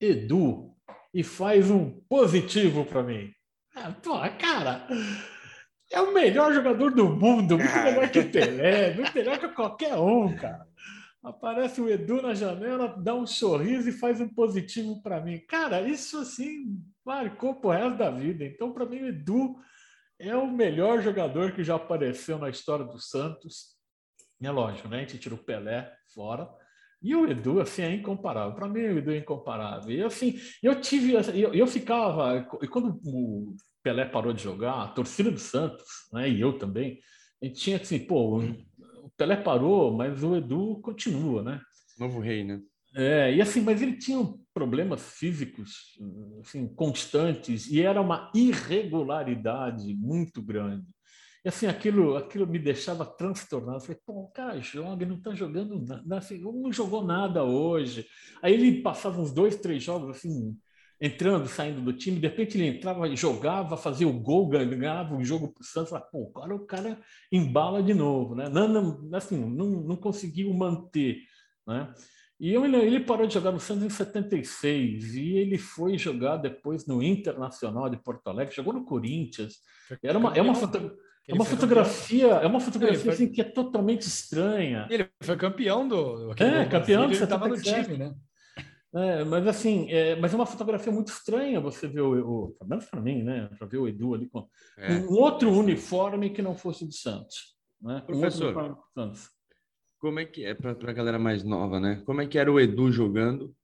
Edu. E faz um positivo para mim. Ah, pô, cara, é o melhor jogador do mundo, muito melhor que o Pelé, muito melhor que qualquer um, cara. Aparece o Edu na janela, dá um sorriso e faz um positivo para mim. Cara, isso assim marcou pro resto da vida. Então, para mim, o Edu é o melhor jogador que já apareceu na história do Santos. É lógico, né? A gente tira o Pelé fora. E o Edu, assim, é incomparável. Para mim, o Edu é incomparável. E, assim, eu tive... Eu, eu ficava... E quando o Pelé parou de jogar, a torcida do Santos, né? E eu também, a gente tinha assim, pô, o Pelé parou, mas o Edu continua, né? Novo rei, né? É, e assim, mas ele tinha problemas físicos assim, constantes e era uma irregularidade muito grande. E assim, aquilo, aquilo me deixava transtornado. Eu falei, pô, o cara joga, não está jogando nada, assim, não jogou nada hoje. Aí ele passava uns dois, três jogos assim, entrando, saindo do time, de repente ele entrava, jogava, fazia o gol, ganhava o jogo para o Santos. Pô, agora o cara embala de novo, né? Não, não, assim, não, não conseguiu manter, né? E ele, ele parou de jogar no Santos em 76 e ele foi jogar depois no Internacional de Porto Alegre, jogou no Corinthians. Era uma, é uma, é uma fotografia, é uma fotografia foi... assim, que é totalmente estranha. Ele foi campeão do. É, campeão do Ele estava no time, né? É, mas assim, é, mas é uma fotografia muito estranha você ver o, pelo menos para mim, né? Para ver o Edu ali com é. um outro uniforme que não fosse do Santos, né? Professor, um Santos. como é que é para a galera mais nova, né? Como é que era o Edu jogando?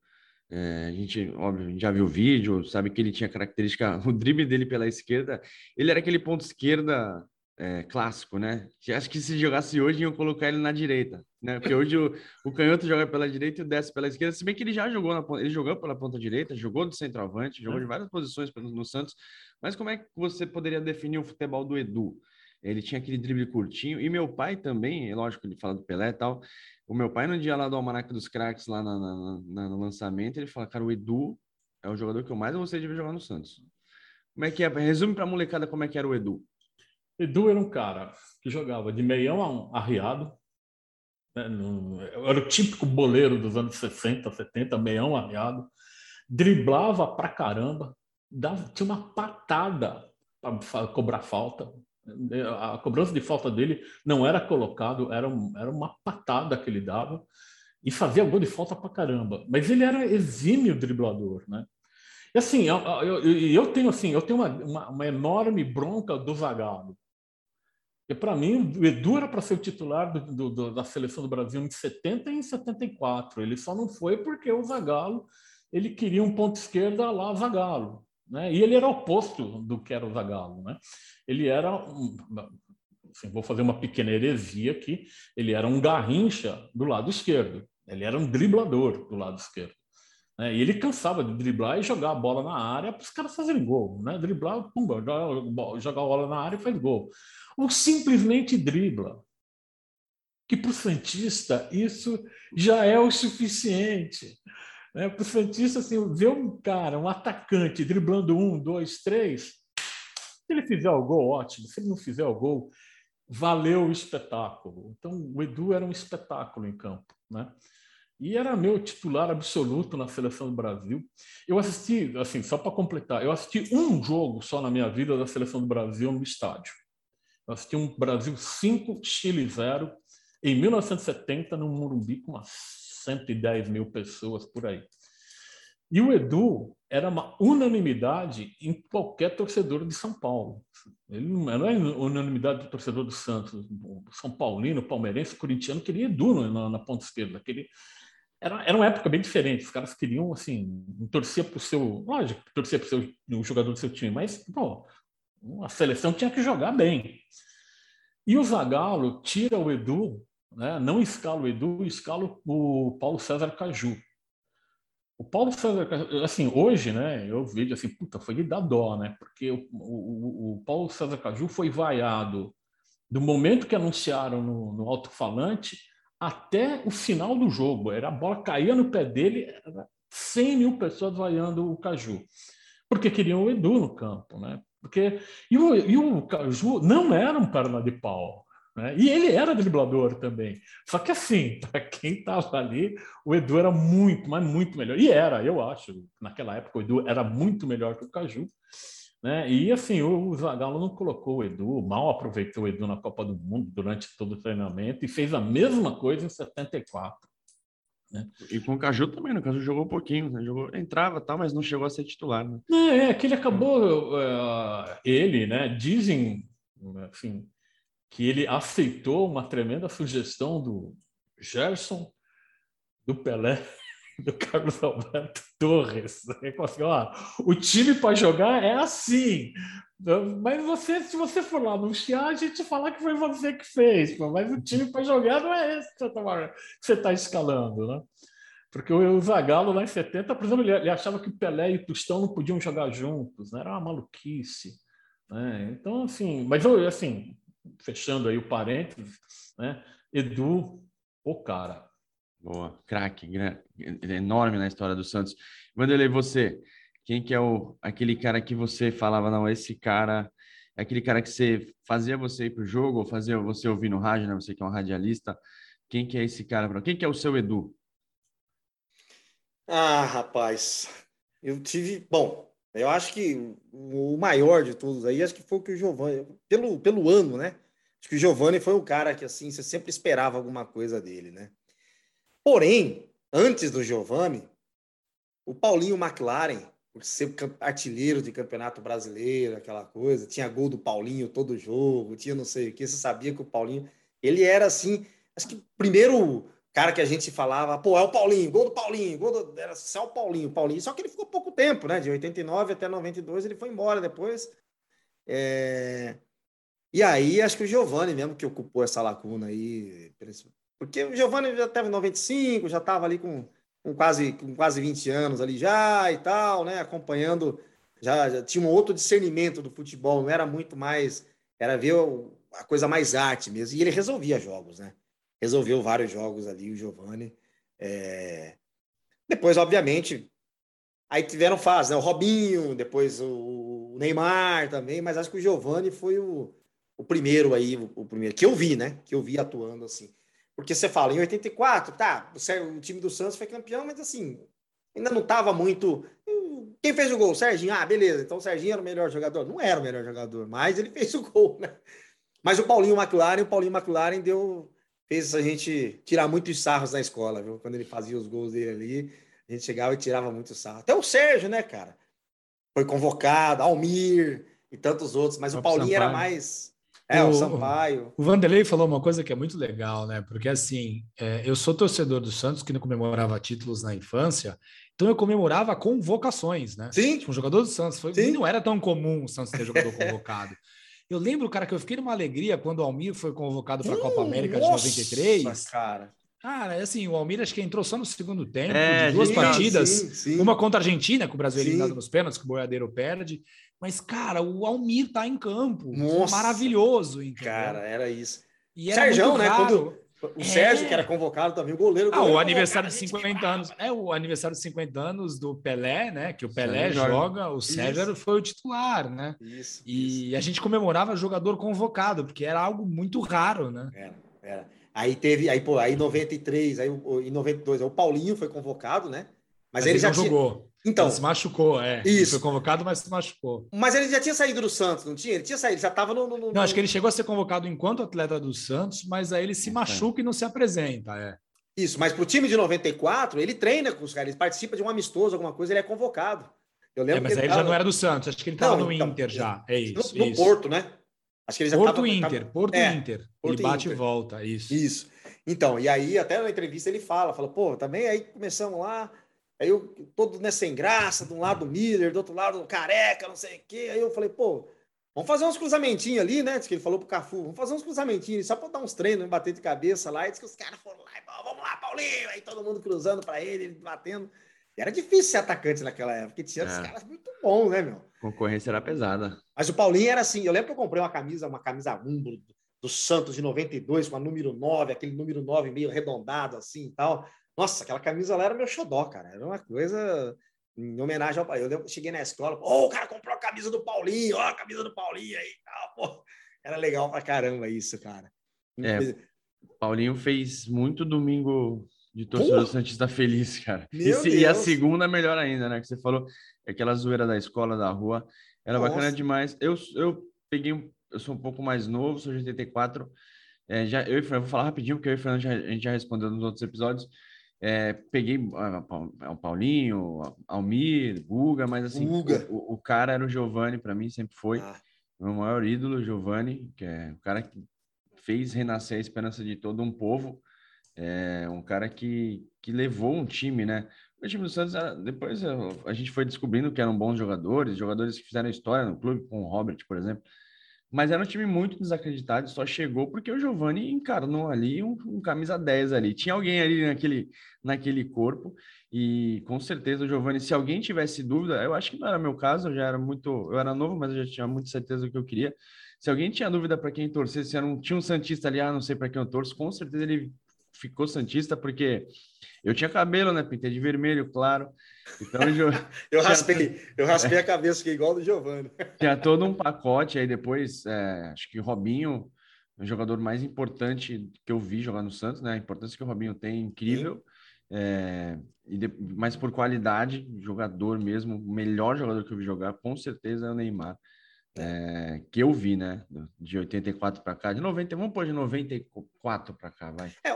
É, a gente, óbvio, já viu o vídeo, sabe que ele tinha característica, o drible dele pela esquerda, ele era aquele ponto esquerda é, clássico, né? Acho que se jogasse hoje, iam colocar ele na direita, né? Porque hoje o, o canhoto joga pela direita e o desce pela esquerda, se bem que ele já jogou, na, ele jogou pela ponta direita, jogou de centroavante, jogou de várias posições no, no Santos, mas como é que você poderia definir o futebol do Edu? Ele tinha aquele drible curtinho, e meu pai também, é lógico, ele fala do Pelé e tal, o meu pai no dia lá do Almanac dos Craques, lá na, na, na, no lançamento, ele fala, cara, o Edu é o jogador que eu mais gostei de ver jogar no Santos. Como é que é? Resume para a molecada como é que era o Edu. Edu era um cara que jogava de meião arriado, né, no, era o típico boleiro dos anos 60, 70, meião arriado, driblava pra caramba, dava, tinha uma patada para cobrar falta. A cobrança de falta dele não era colocado, era, um, era uma patada que ele dava e fazia gol de falta pra caramba. Mas ele era exímio driblador, né? E assim, eu, eu, eu, tenho assim, eu tenho uma, uma, uma enorme bronca do Zagallo. E para mim, o Edu era para ser o titular do, do, da seleção do Brasil em 70 e em 74. Ele só não foi porque o Zagallo ele queria um ponto esquerda lá Zagallo, né? E ele era oposto do que era o Zagallo, né? Ele era um, assim, vou fazer uma pequena heresia aqui, ele era um garrincha do lado esquerdo. Ele era um driblador do lado esquerdo. Né? E ele cansava de driblar e jogar a bola na área para os caras fazerem gol. Né? Driblar, pumba, joga, joga a bola na área e faz gol. Ou simplesmente dribla. Que para o Santista isso já é o suficiente. Né? Para o Santista, assim, ver um cara, um atacante, driblando um, dois, três, se ele fizer o gol, ótimo. Se ele não fizer o gol, valeu o espetáculo. Então, o Edu era um espetáculo em campo. Né? E era meu titular absoluto na seleção do Brasil. Eu assisti, assim, só para completar, eu assisti um jogo só na minha vida da seleção do Brasil no estádio. Eu assisti um Brasil 5, Chile 0, em 1970, no Morumbi, com umas 110 mil pessoas por aí. E o Edu era uma unanimidade em qualquer torcedor de São Paulo. Ele não é unanimidade do torcedor do Santos, São Paulino, palmeirense, corintiano, queria Edu na, na ponta esquerda. Aquele, era, era uma época bem diferente. Os caras queriam, assim, torcer para o seu. Lógico, torcer para o jogador do seu time, mas, pô, a seleção tinha que jogar bem. E o Zagallo tira o Edu, né? não escala o Edu, escala o Paulo César Caju. O Paulo César, assim, hoje, né, eu vejo assim, puta, foi de dar dó, né? Porque o, o, o Paulo César Caju foi vaiado do momento que anunciaram no, no alto-falante até o final do jogo. Era a bola caía no pé dele, era 100 mil pessoas vaiando o Caju, porque queriam o Edu no campo, né? Porque e o, e o Caju não era um perna de pau. Né? E ele era driblador também. Só que assim, para quem estava ali, o Edu era muito, mas muito melhor. E era, eu acho, naquela época o Edu era muito melhor que o Caju. Né? E assim, o Zagallo não colocou o Edu, mal aproveitou o Edu na Copa do Mundo durante todo o treinamento e fez a mesma coisa em 74. Né? E com o Caju também, né? o Caju jogou um pouquinho, né? jogou, entrava, tá, mas não chegou a ser titular. Né? É, é que ele acabou, uh, ele, né? Dizem assim, que ele aceitou uma tremenda sugestão do Gerson, do Pelé do Carlos Alberto Torres. Assim, ó, o time para jogar é assim. Mas você, se você for lá anunciar, a gente falar que foi você que fez, mas o time para jogar não é esse que você está tá escalando, né? Porque o Zagallo lá em 70, por exemplo, ele achava que o Pelé e o Tostão não podiam jogar juntos, né? era uma maluquice. Né? Então, assim, mas assim, fechando aí o parênteses, né? Edu, o cara, Boa, craque, enorme na história do Santos. Vanderlei, você, quem que é o, aquele cara que você falava, não, esse cara é aquele cara que você fazia você ir para o jogo, ou fazia você ouvir no rádio, né? Você que é um radialista. Quem que é esse cara? Quem que é o seu Edu? Ah, rapaz, eu tive, bom, eu acho que o maior de todos aí, acho que foi o que o Giovanni, pelo, pelo ano, né? Acho que o Giovanni foi o cara que, assim, você sempre esperava alguma coisa dele, né? Porém, antes do Giovani, o Paulinho McLaren, por ser artilheiro de campeonato brasileiro, aquela coisa, tinha gol do Paulinho todo jogo, tinha não sei o que, você sabia que o Paulinho, ele era assim, acho que primeiro cara que a gente falava, pô, é o Paulinho, gol do Paulinho, gol do, era só o Paulinho, Paulinho, só que ele ficou pouco tempo, né, de 89 até 92, ele foi embora depois, é... e aí acho que o Giovani mesmo que ocupou essa lacuna aí, porque o Giovanni já em 95, já estava ali com, com, quase, com quase 20 anos ali já e tal, né? Acompanhando, já, já tinha um outro discernimento do futebol, não era muito mais, era ver a coisa mais arte mesmo. E ele resolvia jogos, né? Resolveu vários jogos ali, o Giovanni. É... Depois, obviamente, aí tiveram fases, né? O Robinho, depois o Neymar também, mas acho que o Giovanni foi o, o primeiro aí, o, o primeiro que eu vi, né? Que eu vi atuando assim. Porque você fala, em 84, tá, o time do Santos foi campeão, mas assim, ainda não estava muito. Quem fez o gol? O Serginho. Ah, beleza. Então o Serginho era o melhor jogador. Não era o melhor jogador, mas ele fez o gol, né? Mas o Paulinho McLaren, o Paulinho McLaren deu, fez a gente tirar muitos sarros na escola, viu? Quando ele fazia os gols dele ali, a gente chegava e tirava muito sarro. Até o Sérgio, né, cara? foi convocado, Almir e tantos outros, mas o, o Paulinho Sampaio. era mais. É, o, o Sampaio. O Vanderlei falou uma coisa que é muito legal, né? Porque assim, é, eu sou torcedor do Santos que não comemorava títulos na infância, então eu comemorava convocações, né? Sim. Um jogador do Santos. Foi, Sim. Não era tão comum o Santos ter jogador convocado. Eu lembro, cara, que eu fiquei numa alegria quando o Almir foi convocado para a Copa América nossa, de 93. Cara. Cara, assim, o Almir acho que entrou só no segundo tempo, é, de duas sim, partidas, sim, sim. uma contra a Argentina, que o Brasil é eliminado nos pênaltis, que o Boiadeiro perde. Mas, cara, o Almir tá em campo. Nossa. Maravilhoso, entendeu? Cara, era isso. E era Sérgio, né? Quando, o é... Sérgio, que era convocado também, o goleiro. O ah, o aniversário de 50 anos. É o aniversário de 50 anos do Pelé, né? Que o Pelé joga, joga, o Sérgio Isso. foi o titular, né? Isso. E isso. a gente comemorava jogador convocado, porque era algo muito raro, né? Era, era. Aí teve, aí, pô, aí em 93, aí em 92, aí o Paulinho foi convocado, né? Mas, mas ele, ele já jogou. Então, ele se machucou, é. Isso. Ele foi convocado, mas se machucou. Mas ele já tinha saído do Santos, não tinha? Ele tinha saído, já estava no, no, no, Não, acho que ele chegou a ser convocado enquanto atleta do Santos, mas aí ele se machuca é. e não se apresenta, é. Isso, mas para o time de 94, ele treina com os caras, ele participa de um amistoso, alguma coisa, ele é convocado. Eu lembro é, mas aí ele já não era do Santos, acho que ele estava no então, Inter já. É isso. No, no isso. Porto, né? Acho que ele já Porto tava, Inter, tava... Porto é, Inter. Porto ele bate Inter. e volta, isso. Isso. Então, e aí até na entrevista ele fala, fala, pô, também aí começamos lá, aí eu todo né, sem graça, de um lado o Miller, do outro lado o Careca, não sei o quê. Aí eu falei, pô, vamos fazer uns cruzamentinhos ali, né? Diz que ele falou pro Cafu, vamos fazer uns cruzamentinhos só para dar uns treinos, bater de cabeça lá. E disse que os caras foram lá, vamos lá, Paulinho, aí todo mundo cruzando para ele, ele batendo. E era difícil ser atacante naquela época, porque tinha é. os caras muito bons, né, meu? A concorrência era pesada. Mas o Paulinho era assim, eu lembro que eu comprei uma camisa, uma camisa Umbro do Santos de 92, com a número 9, aquele número 9 meio arredondado assim e tal. Nossa, aquela camisa lá era meu xodó, cara. Era uma coisa em homenagem ao Paulinho. Eu cheguei na escola, oh, o cara comprou a camisa do Paulinho, ó, a camisa do Paulinho aí tal. Pô, era legal pra caramba isso, cara. É, Paulinho fez muito domingo de torcedor Santista feliz, cara. E, e, a segunda melhor ainda, né? Que você falou, aquela zoeira da escola, da rua. Era Nossa. bacana demais. Eu, eu peguei eu sou um pouco mais novo, sou de 84. É, já, eu e Fernando, vou falar rapidinho, porque eu e Fernando já, a gente já respondeu nos outros episódios. É, peguei uh, o Paulinho, Almir, Guga, mas assim, Guga. O, o, cara era o Giovanni, para mim sempre foi. Ah. Meu maior ídolo, Giovanni, que é o cara que fez renascer a esperança de todo um povo. É um cara que, que levou um time, né? O time do Santos, ah, depois a gente foi descobrindo que eram bons jogadores, jogadores que fizeram história no clube, com o Robert, por exemplo. Mas era um time muito desacreditado, só chegou porque o Giovani encarnou ali um, um, camisa 10 ali. Tinha alguém ali naquele, naquele corpo, e com certeza o Giovani, se alguém tivesse dúvida, eu acho que não era meu caso, eu já era muito, eu era novo, mas eu já tinha muita certeza do que eu queria. Se alguém tinha dúvida para quem torcer, se era um, tinha um Santista ali, ah, não sei para quem eu torço, com certeza ele ficou Santista, porque eu tinha cabelo, né? Pintei de vermelho, claro. Então, eu, eu raspei, eu raspei a cabeça, que igual do Giovanni. Tinha todo um pacote, aí depois, é, acho que o Robinho, o jogador mais importante que eu vi jogar no Santos, né? A importância que o Robinho tem, incrível. É, e de, mas por qualidade, jogador mesmo, o melhor jogador que eu vi jogar, com certeza é o Neymar. É, que eu vi, né? De 84 para cá, de 90, vamos pôr de 94 para cá, vai. É,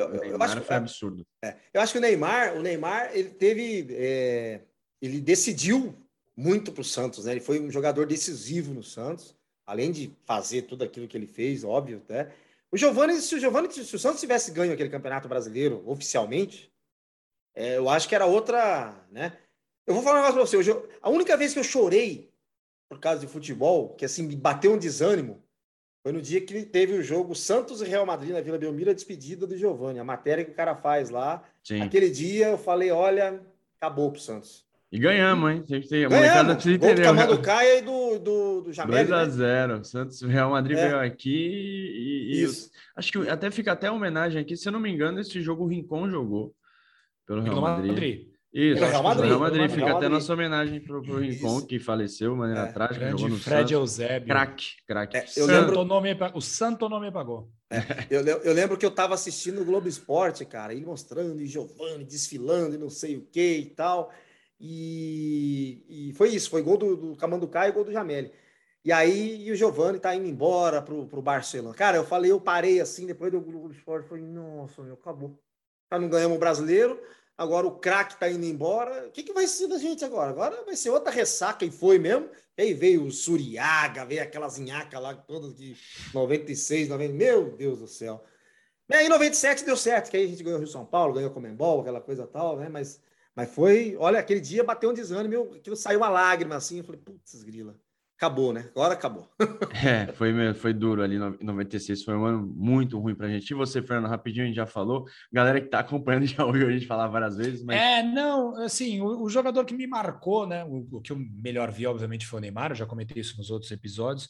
eu, eu, eu acho que foi absurdo. É, eu acho que o Neymar, o Neymar, ele teve, é, ele decidiu muito para o Santos, né? Ele foi um jogador decisivo no Santos, além de fazer tudo aquilo que ele fez, óbvio, né? O Giovani, se o Giovani, se o Santos tivesse ganho aquele Campeonato Brasileiro oficialmente, é, eu acho que era outra, né? Eu vou falar um negócio para você. a única vez que eu chorei por causa de futebol, que assim me bateu um desânimo, foi no dia que teve o jogo Santos e Real Madrid na Vila Belmiro, a despedida do Giovani, a matéria que o cara faz lá. Sim. Aquele dia eu falei, olha, acabou pro Santos. E ganhamos, hein? Tem que ter, ganhamos. Gol do Caia e do, do, do Jamel. 2 a 0 né? Santos Real Madrid é. veio aqui e, e acho que até fica até homenagem aqui. Se eu não me engano, esse jogo o Rincon jogou pelo Real Madrid. Madrid. Isso, Real Madrid. Real Madrid. Fica Real até Madrid. nossa homenagem para o Rincon, que faleceu de maneira é. trágica. Jogou no Fred Eusébio. Crack, crack. É, eu lembro... nome, o santo nome pagou. É, eu, eu, lembro que eu estava assistindo o Globo Esporte, cara, ele mostrando, e Giovanni desfilando, e não sei o que e tal. E, e, foi isso, foi gol do, do Camanducá e gol do Jameli. E aí e o Giovanni tá indo embora pro, pro Barcelona. Cara, eu falei, eu parei assim, depois do Globo Esporte, falei, nossa, meu, acabou. Já não ganhamos o brasileiro, agora o craque está indo embora. O que, que vai ser da gente agora? Agora vai ser outra ressaca, e foi mesmo. E aí veio o Suriaga, veio aquelas inhacas lá, todas de 96, 90. Meu Deus do céu. E aí, em 97 deu certo, que aí a gente ganhou o Rio São Paulo, ganhou o Comembol, aquela coisa tal, né? Mas, mas foi, olha, aquele dia bateu um desânimo, aquilo saiu uma lágrima assim, eu falei, putz, grila acabou, né? Agora acabou. é, foi, foi duro ali em 96, foi um ano muito ruim pra gente. E você, Fernando, rapidinho a gente já falou. Galera que tá acompanhando já ouviu a gente falar várias vezes, mas... É, não, assim, o, o jogador que me marcou, né? O, o, que eu melhor vi, obviamente, foi o Neymar, eu já comentei isso nos outros episódios.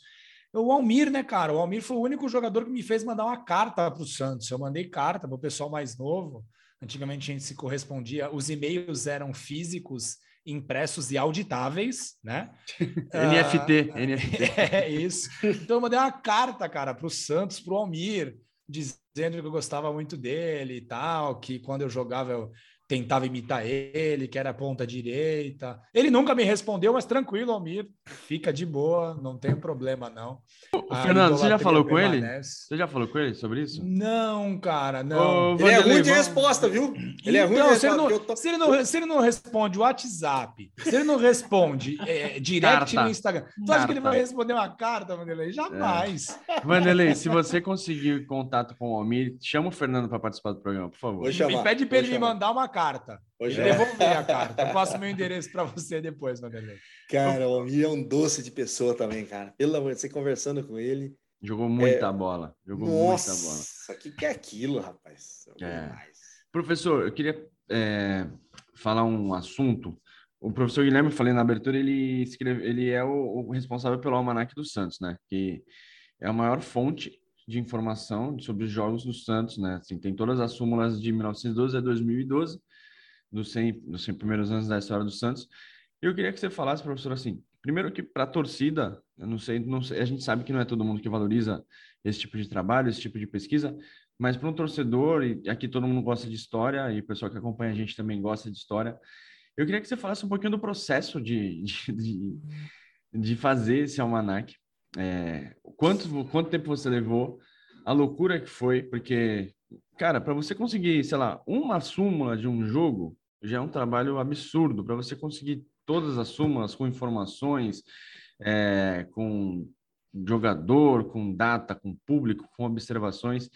O Almir, né, cara? O Almir foi o único jogador que me fez mandar uma carta para o Santos. Eu mandei carta para o pessoal mais novo. Antigamente a gente se correspondia, os e-mails eram físicos impressos e auditáveis, né? NFT, uh, NFT. É isso. Então eu mandei uma carta, cara, para o Santos, para o Almir, dizendo que eu gostava muito dele e tal, que quando eu jogava eu tentava imitar ele, que era ponta direita. Ele nunca me respondeu, mas tranquilo, Almir, fica de boa, não tem problema não. Fernando, você já falou com ele? Você já falou com ele sobre isso? Não, cara, não. ele é ruim de resposta, viu? Ele é ruim de resposta. Se ele, não, tô... se, ele não, se ele não responde o WhatsApp, se ele não responde é, direct carta. no Instagram, tu carta. acha que ele vai responder uma carta, Vanderlei? Jamais. É. Vanderlei, se você conseguir contato com o Almir, chama o Fernando para participar do programa, por favor. Me pede para ele me mandar uma carta. Hoje é. devolver a carta. Eu passo meu endereço para você depois, Vanderlei. Cara, o Almir é um doce de pessoa também, cara. Pelo amor de você conversando com ele. Jogou muita é... bola. Jogou Nossa, muita bola. Nossa, que que é aquilo, rapaz? É. Professor, eu queria é, falar um assunto. O professor Guilherme, falei na abertura, ele escreve, ele é o, o responsável pelo Almanac do Santos, né? Que é a maior fonte de informação sobre os jogos do Santos, né? Assim, tem todas as súmulas de 1912 a 2012 dos 100, dos 100 primeiros anos da história do Santos. Eu queria que você falasse, professor, assim, primeiro que para a torcida, eu não sei, não sei, a gente sabe que não é todo mundo que valoriza esse tipo de trabalho, esse tipo de pesquisa, mas para um torcedor, e aqui todo mundo gosta de história, e o pessoal que acompanha a gente também gosta de história, eu queria que você falasse um pouquinho do processo de, de, de, de fazer esse almanac. É, quanto, quanto tempo você levou, a loucura que foi, porque, cara, para você conseguir, sei lá, uma súmula de um jogo, já é um trabalho absurdo para você conseguir todas as súmulas com informações, é, com jogador, com data, com público, com observações.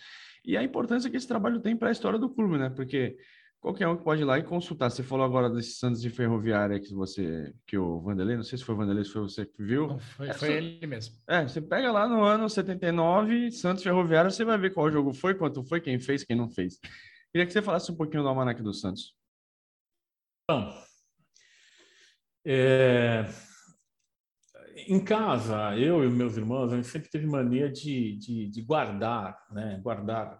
E a importância que esse trabalho tem para a história do clube, né? Porque qualquer um que pode ir lá e consultar. Você falou agora desse Santos de Ferroviária que você, que o Vanderlei, não sei se foi o Vanderlei, se foi você que viu. Não, foi, é, foi ele mesmo. É, você pega lá no ano 79, Santos Ferroviária, você vai ver qual jogo foi, quanto foi, quem fez, quem não fez. Queria que você falasse um pouquinho do Almanac do Santos. Bom, é, em casa, eu e meus irmãos, a gente sempre teve mania de, de, de, guardar, né? Guardar,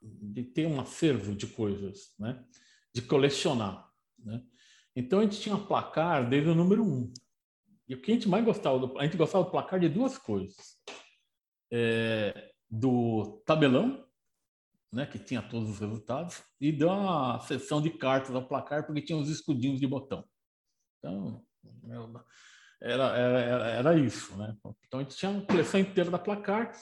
de ter um acervo de coisas, né? De colecionar, né? Então a gente tinha placar desde o número um. E o que a gente mais gostava, do, a gente gostava do placar de duas coisas: é, do tabelão né, que tinha todos os resultados, e deu uma seção de cartas ao placar, porque tinha os escudinhos de botão. Então, era, era, era isso. Né? Então, a gente tinha uma coleção inteira da placar.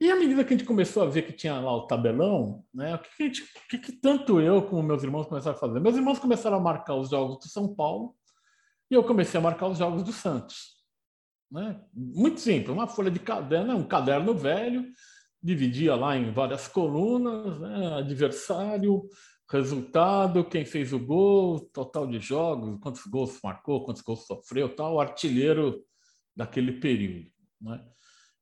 E à medida que a gente começou a ver que tinha lá o tabelão, né, o que, que, gente, o que, que tanto eu como meus irmãos começaram a fazer? Meus irmãos começaram a marcar os jogos do São Paulo e eu comecei a marcar os jogos do Santos. Né? Muito simples, uma folha de caderno, um caderno velho, dividia lá em várias colunas, né? adversário, resultado, quem fez o gol, total de jogos, quantos gols marcou, quantos gols sofreu, tal, artilheiro daquele período. Né?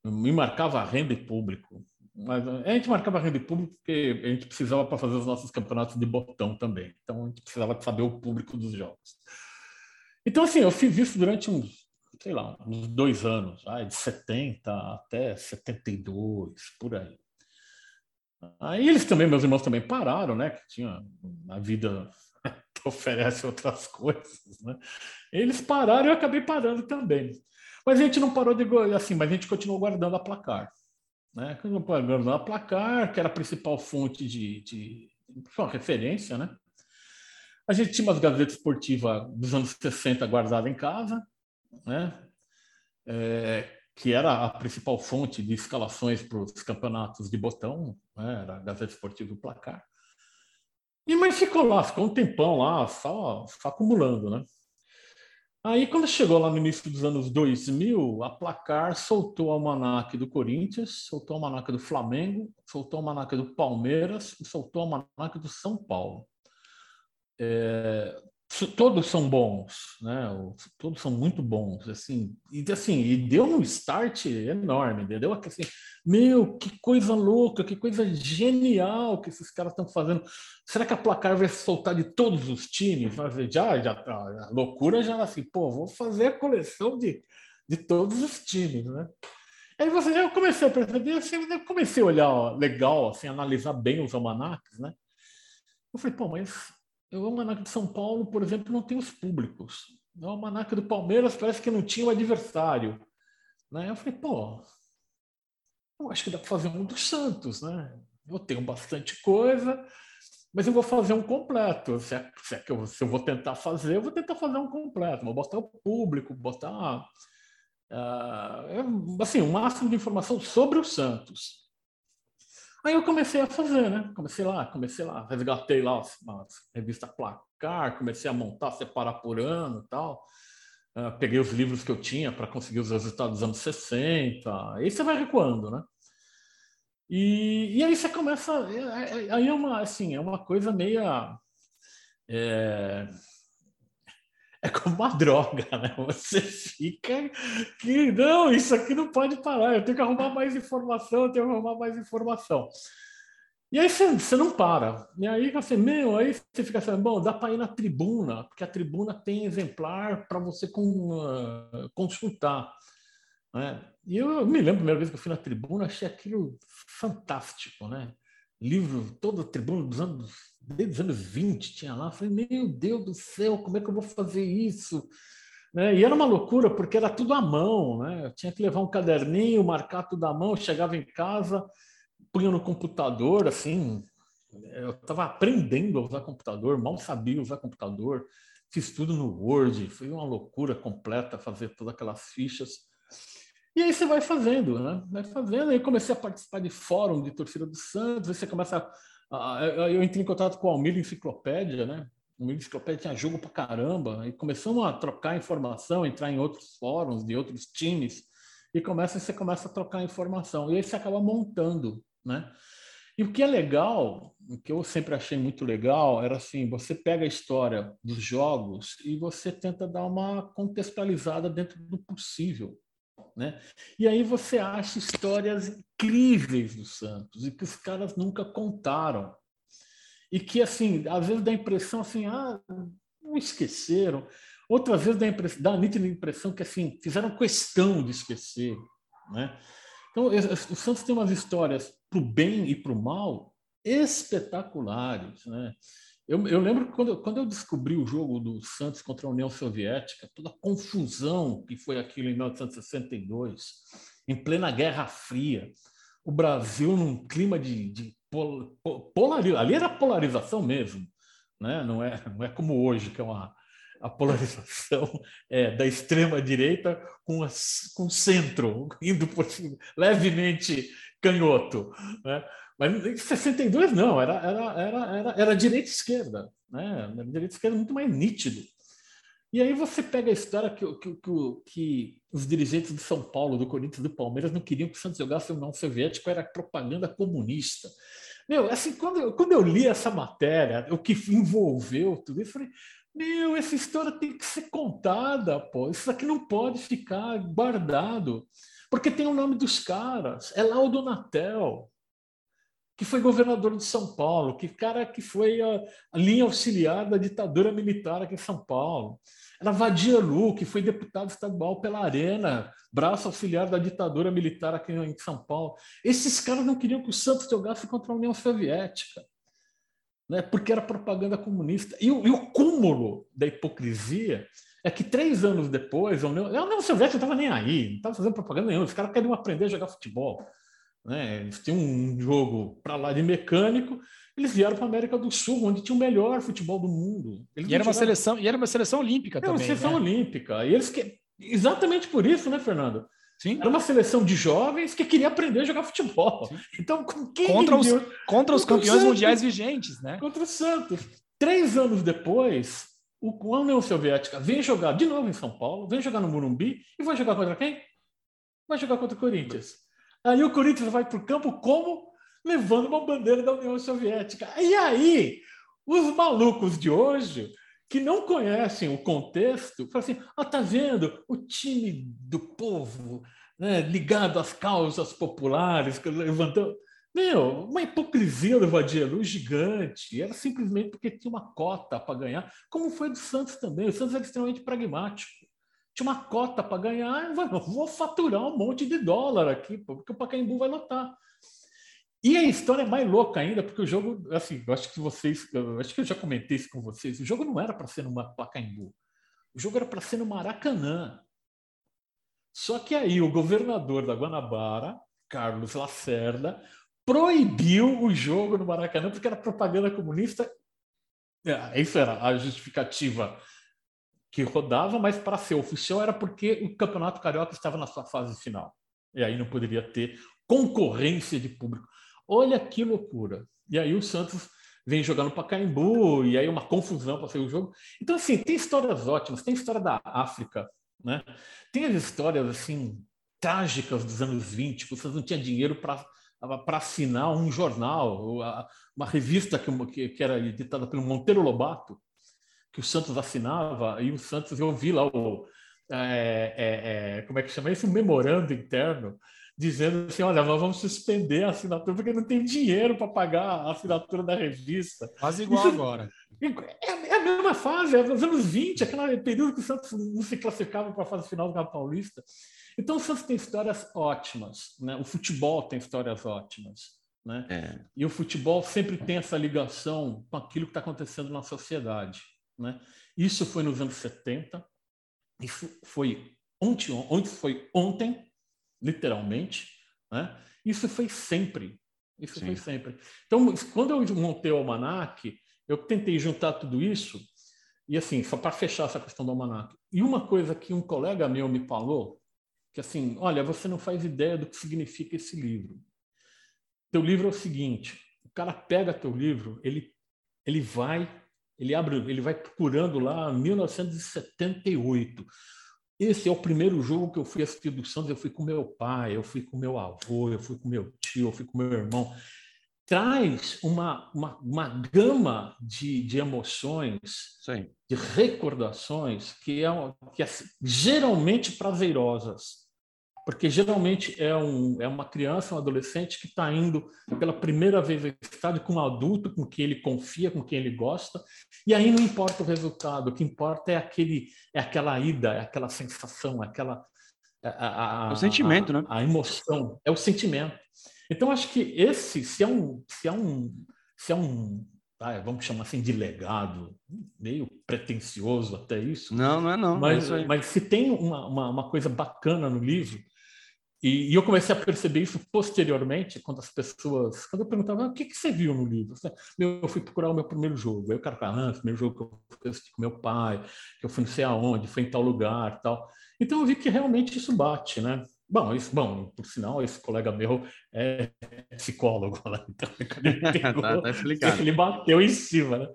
Me marcava renda e público. Mas a gente marcava renda e público porque a gente precisava para fazer os nossos campeonatos de botão também. Então a gente precisava saber o público dos jogos. Então, assim, eu fiz isso durante uns sei lá, uns dois anos, ah, de 70 até 72, por aí. Aí eles também, meus irmãos também pararam, né? Que tinha a vida oferece outras coisas, né? Eles pararam e eu acabei parando também. Mas a gente não parou de assim, mas a gente continuou guardando a placar, né? Guardando a placar, que era a principal fonte de, de, de referência, né? A gente tinha umas gazetas esportivas dos anos 60 guardadas em casa, né? É, que era a principal fonte de escalações para os campeonatos de botão, né? era a Gazeta Esportiva do Placar. E mas ficou lá, ficou um tempão lá, só, só acumulando, né? Aí, quando chegou lá no início dos anos 2000, a Placar soltou o almanac do Corinthians, soltou o almanac do Flamengo, soltou o almanac do Palmeiras e soltou o almanac do São Paulo. É, todos são bons, né? Todos são muito bons, assim. E assim, e deu um start enorme, entendeu? Assim, meu, que coisa louca, que coisa genial que esses caras estão fazendo. Será que a placar vai soltar de todos os times? Já, já, a loucura já assim, pô, vou fazer a coleção de, de todos os times, né? Aí você já comecei a perceber, assim, eu comecei a olhar ó, legal, assim, analisar bem os almanacs, né? Eu falei, pô, mas o Almanac de São Paulo, por exemplo, não tem os públicos. O Almanac do Palmeiras parece que não tinha o adversário. Né? Eu falei, pô, eu acho que dá para fazer um dos Santos, né? Eu tenho bastante coisa, mas eu vou fazer um completo. Se, é, se, é que eu, se eu vou tentar fazer, eu vou tentar fazer um completo. Vou botar o público, botar uh, assim, o um máximo de informação sobre o Santos. Aí eu comecei a fazer, né? Comecei lá, comecei lá, resgatei lá uma revista Placar, comecei a montar, separar por ano e tal. Uh, peguei os livros que eu tinha para conseguir os resultados dos anos 60. Aí você vai recuando, né? E, e aí você começa. É, é, aí é uma, assim, é uma coisa meia. É, é como uma droga, né? Você fica que não, isso aqui não pode parar, eu tenho que arrumar mais informação, eu tenho que arrumar mais informação. E aí você, não para. E aí você, meu, aí você fica assim, bom, dá para ir na tribuna, porque a tribuna tem exemplar para você com, uh, consultar. Né? E eu, eu me lembro a primeira vez que eu fui na tribuna, achei aquilo fantástico, né? Livro, toda a tribuna dos anos, desde os anos 20 tinha lá. falei, meu Deus do céu, como é que eu vou fazer isso? Né? E era uma loucura, porque era tudo à mão, né? Eu tinha que levar um caderninho, marcar tudo à mão, chegava em casa, punha no computador, assim, eu estava aprendendo a usar computador, mal sabia usar computador, fiz tudo no Word, foi uma loucura completa fazer todas aquelas fichas. E aí você vai fazendo, né? Vai fazendo. Aí comecei a participar de fórum de torcida do Santos. Aí você começa. A, a, eu entrei em contato com o Almir Enciclopédia, né? O Almir Enciclopédia tinha jogo pra caramba. E começamos a trocar informação, entrar em outros fóruns de outros times. E começa, você começa a trocar informação. E aí você acaba montando, né? E o que é legal, o que eu sempre achei muito legal, era assim: você pega a história dos jogos e você tenta dar uma contextualizada dentro do possível. Né? E aí você acha histórias incríveis do Santos e que os caras nunca contaram. E que, assim, às vezes dá a impressão assim, ah, não esqueceram. Outras vezes dá, impressão, dá a nítida impressão que, assim, fizeram questão de esquecer. Né? Então, o Santos tem umas histórias para o bem e para o mal espetaculares. Né? Eu, eu lembro que quando, quando eu descobri o jogo do Santos contra a União Soviética, toda a confusão que foi aquilo em 1962, em plena Guerra Fria, o Brasil num clima de, de pol, polarização, ali era polarização mesmo, né? não, é, não é como hoje, que é uma a polarização é, da extrema direita com, com o centro, indo por, levemente canhoto. Né? Mas em 62 não, era, era, era, era, era direita esquerda, né? Era direita esquerda muito mais nítido. E aí você pega a história que, que, que, que, os dirigentes de São Paulo, do Corinthians, do Palmeiras não queriam que o Santos jogasse o União Soviético, era propaganda comunista. Meu, assim, quando quando eu li essa matéria, o que envolveu tudo isso, eu falei, meu, essa história tem que ser contada, pô. Isso aqui não pode ficar guardado. Porque tem o nome dos caras. É lá o Donatel, que foi governador de São Paulo, que cara que foi a, a linha auxiliar da ditadura militar aqui em São Paulo. Era Vadia Lu, que foi deputado estadual pela Arena, braço auxiliar da ditadura militar aqui em São Paulo. Esses caras não queriam que o Santos jogasse contra a União Soviética, né? porque era propaganda comunista. E o, e o cúmulo da hipocrisia é que três anos depois, a União, a União Soviética não estava nem aí, não estava fazendo propaganda nenhuma, os caras queriam aprender a jogar futebol. Né? Eles tinham um jogo para lá de mecânico, eles vieram para a América do Sul, onde tinha o melhor futebol do mundo. Eles e era uma seleção, e era uma seleção olímpica era também. Era uma seleção né? olímpica. E eles que exatamente por isso, né, Fernando? Sim. Era uma seleção de jovens que queria aprender a jogar futebol. Sim. Então, contra os, contra os campeões mundiais vigentes, né? Contra o Santos. Três anos depois, o, a União Soviética vem jogar de novo em São Paulo, vem jogar no Morumbi e vai jogar contra quem? Vai jogar contra o Corinthians. Aí o Corinthians vai para o campo como? Levando uma bandeira da União Soviética. E aí, os malucos de hoje que não conhecem o contexto, falam assim: ah, tá vendo o time do povo né, ligado às causas populares, levantando. Meu, uma hipocrisia do Vadielu gigante. Era simplesmente porque tinha uma cota para ganhar, como foi do Santos também. O Santos era extremamente pragmático. Tinha uma cota para ganhar, vou faturar um monte de dólar aqui, porque o Pacaembu vai lotar. E a história é mais louca ainda, porque o jogo, assim, eu acho que vocês, eu acho que eu já comentei isso com vocês, o jogo não era para ser no Pacaembu. O jogo era para ser no Maracanã. Só que aí o governador da Guanabara, Carlos Lacerda, proibiu o jogo no Maracanã porque era propaganda comunista. É, isso era a justificativa que rodava, mas para ser oficial era porque o Campeonato Carioca estava na sua fase final. E aí não poderia ter concorrência de público. Olha que loucura. E aí o Santos vem jogando para Caimbu, e aí uma confusão para sair o jogo. Então, assim, tem histórias ótimas, tem história da África, né? Tem as histórias, assim, trágicas dos anos 20, que Santos não tinha dinheiro para para assinar um jornal, uma revista que, que era editada pelo Monteiro Lobato, que o Santos assinava, e o Santos, eu vi lá o. É, é, é, como é que chama isso? Um memorando interno dizendo assim: olha, nós vamos suspender a assinatura porque não tem dinheiro para pagar a assinatura da revista. Quase igual Isso, agora. É, é, a mesma fase, é nos anos 20, aquele período que o Santos não se classificava para a fase final do Campeonato Paulista. Então o Santos tem histórias ótimas, né? o futebol tem histórias ótimas. Né? É. E o futebol sempre tem essa ligação com aquilo que está acontecendo na sociedade. Né? Isso foi nos anos 70, isso foi ontem, ontem foi ontem, literalmente. Né? Isso foi sempre. Isso Sim. foi sempre. Então, quando eu montei o Almanac, eu tentei juntar tudo isso, e assim, só para fechar essa questão do Almanac. E uma coisa que um colega meu me falou, que assim, olha, você não faz ideia do que significa esse livro. Teu livro é o seguinte, o cara pega teu livro, ele, ele vai, ele abre, ele vai procurando lá 1978 esse é o primeiro jogo que eu fui assistir do Santos. Eu fui com meu pai, eu fui com meu avô, eu fui com meu tio, eu fui com meu irmão. Traz uma, uma, uma gama de, de emoções, Sim. de recordações, que, é, que é geralmente prazerosas. Porque geralmente é, um, é uma criança, um adolescente que está indo pela primeira vez ao estádio com um adulto com quem ele confia, com quem ele gosta, e aí não importa o resultado, o que importa é aquele, é aquela ida, é aquela sensação, é aquela a, a, o sentimento, a, né? A emoção, é o sentimento. Então acho que esse, se é um, se é um, se é um, ah, vamos chamar assim de legado, meio pretencioso até isso. Não, não é não. Mas, é mas se tem uma, uma, uma coisa bacana no livro e, e, eu comecei a perceber isso posteriormente, quando as pessoas. Quando eu perguntava, ah, o que, que você viu no livro? Eu fui procurar o meu primeiro jogo. Aí o cara fala, ah, o primeiro jogo que eu assisti com meu pai, que eu fui não sei aonde, foi em tal lugar tal. Então eu vi que realmente isso bate, né? Bom, isso, bom, por sinal, esse colega meu é psicólogo lá, então ele, pegou, tá, tá explicado. ele bateu em cima, né?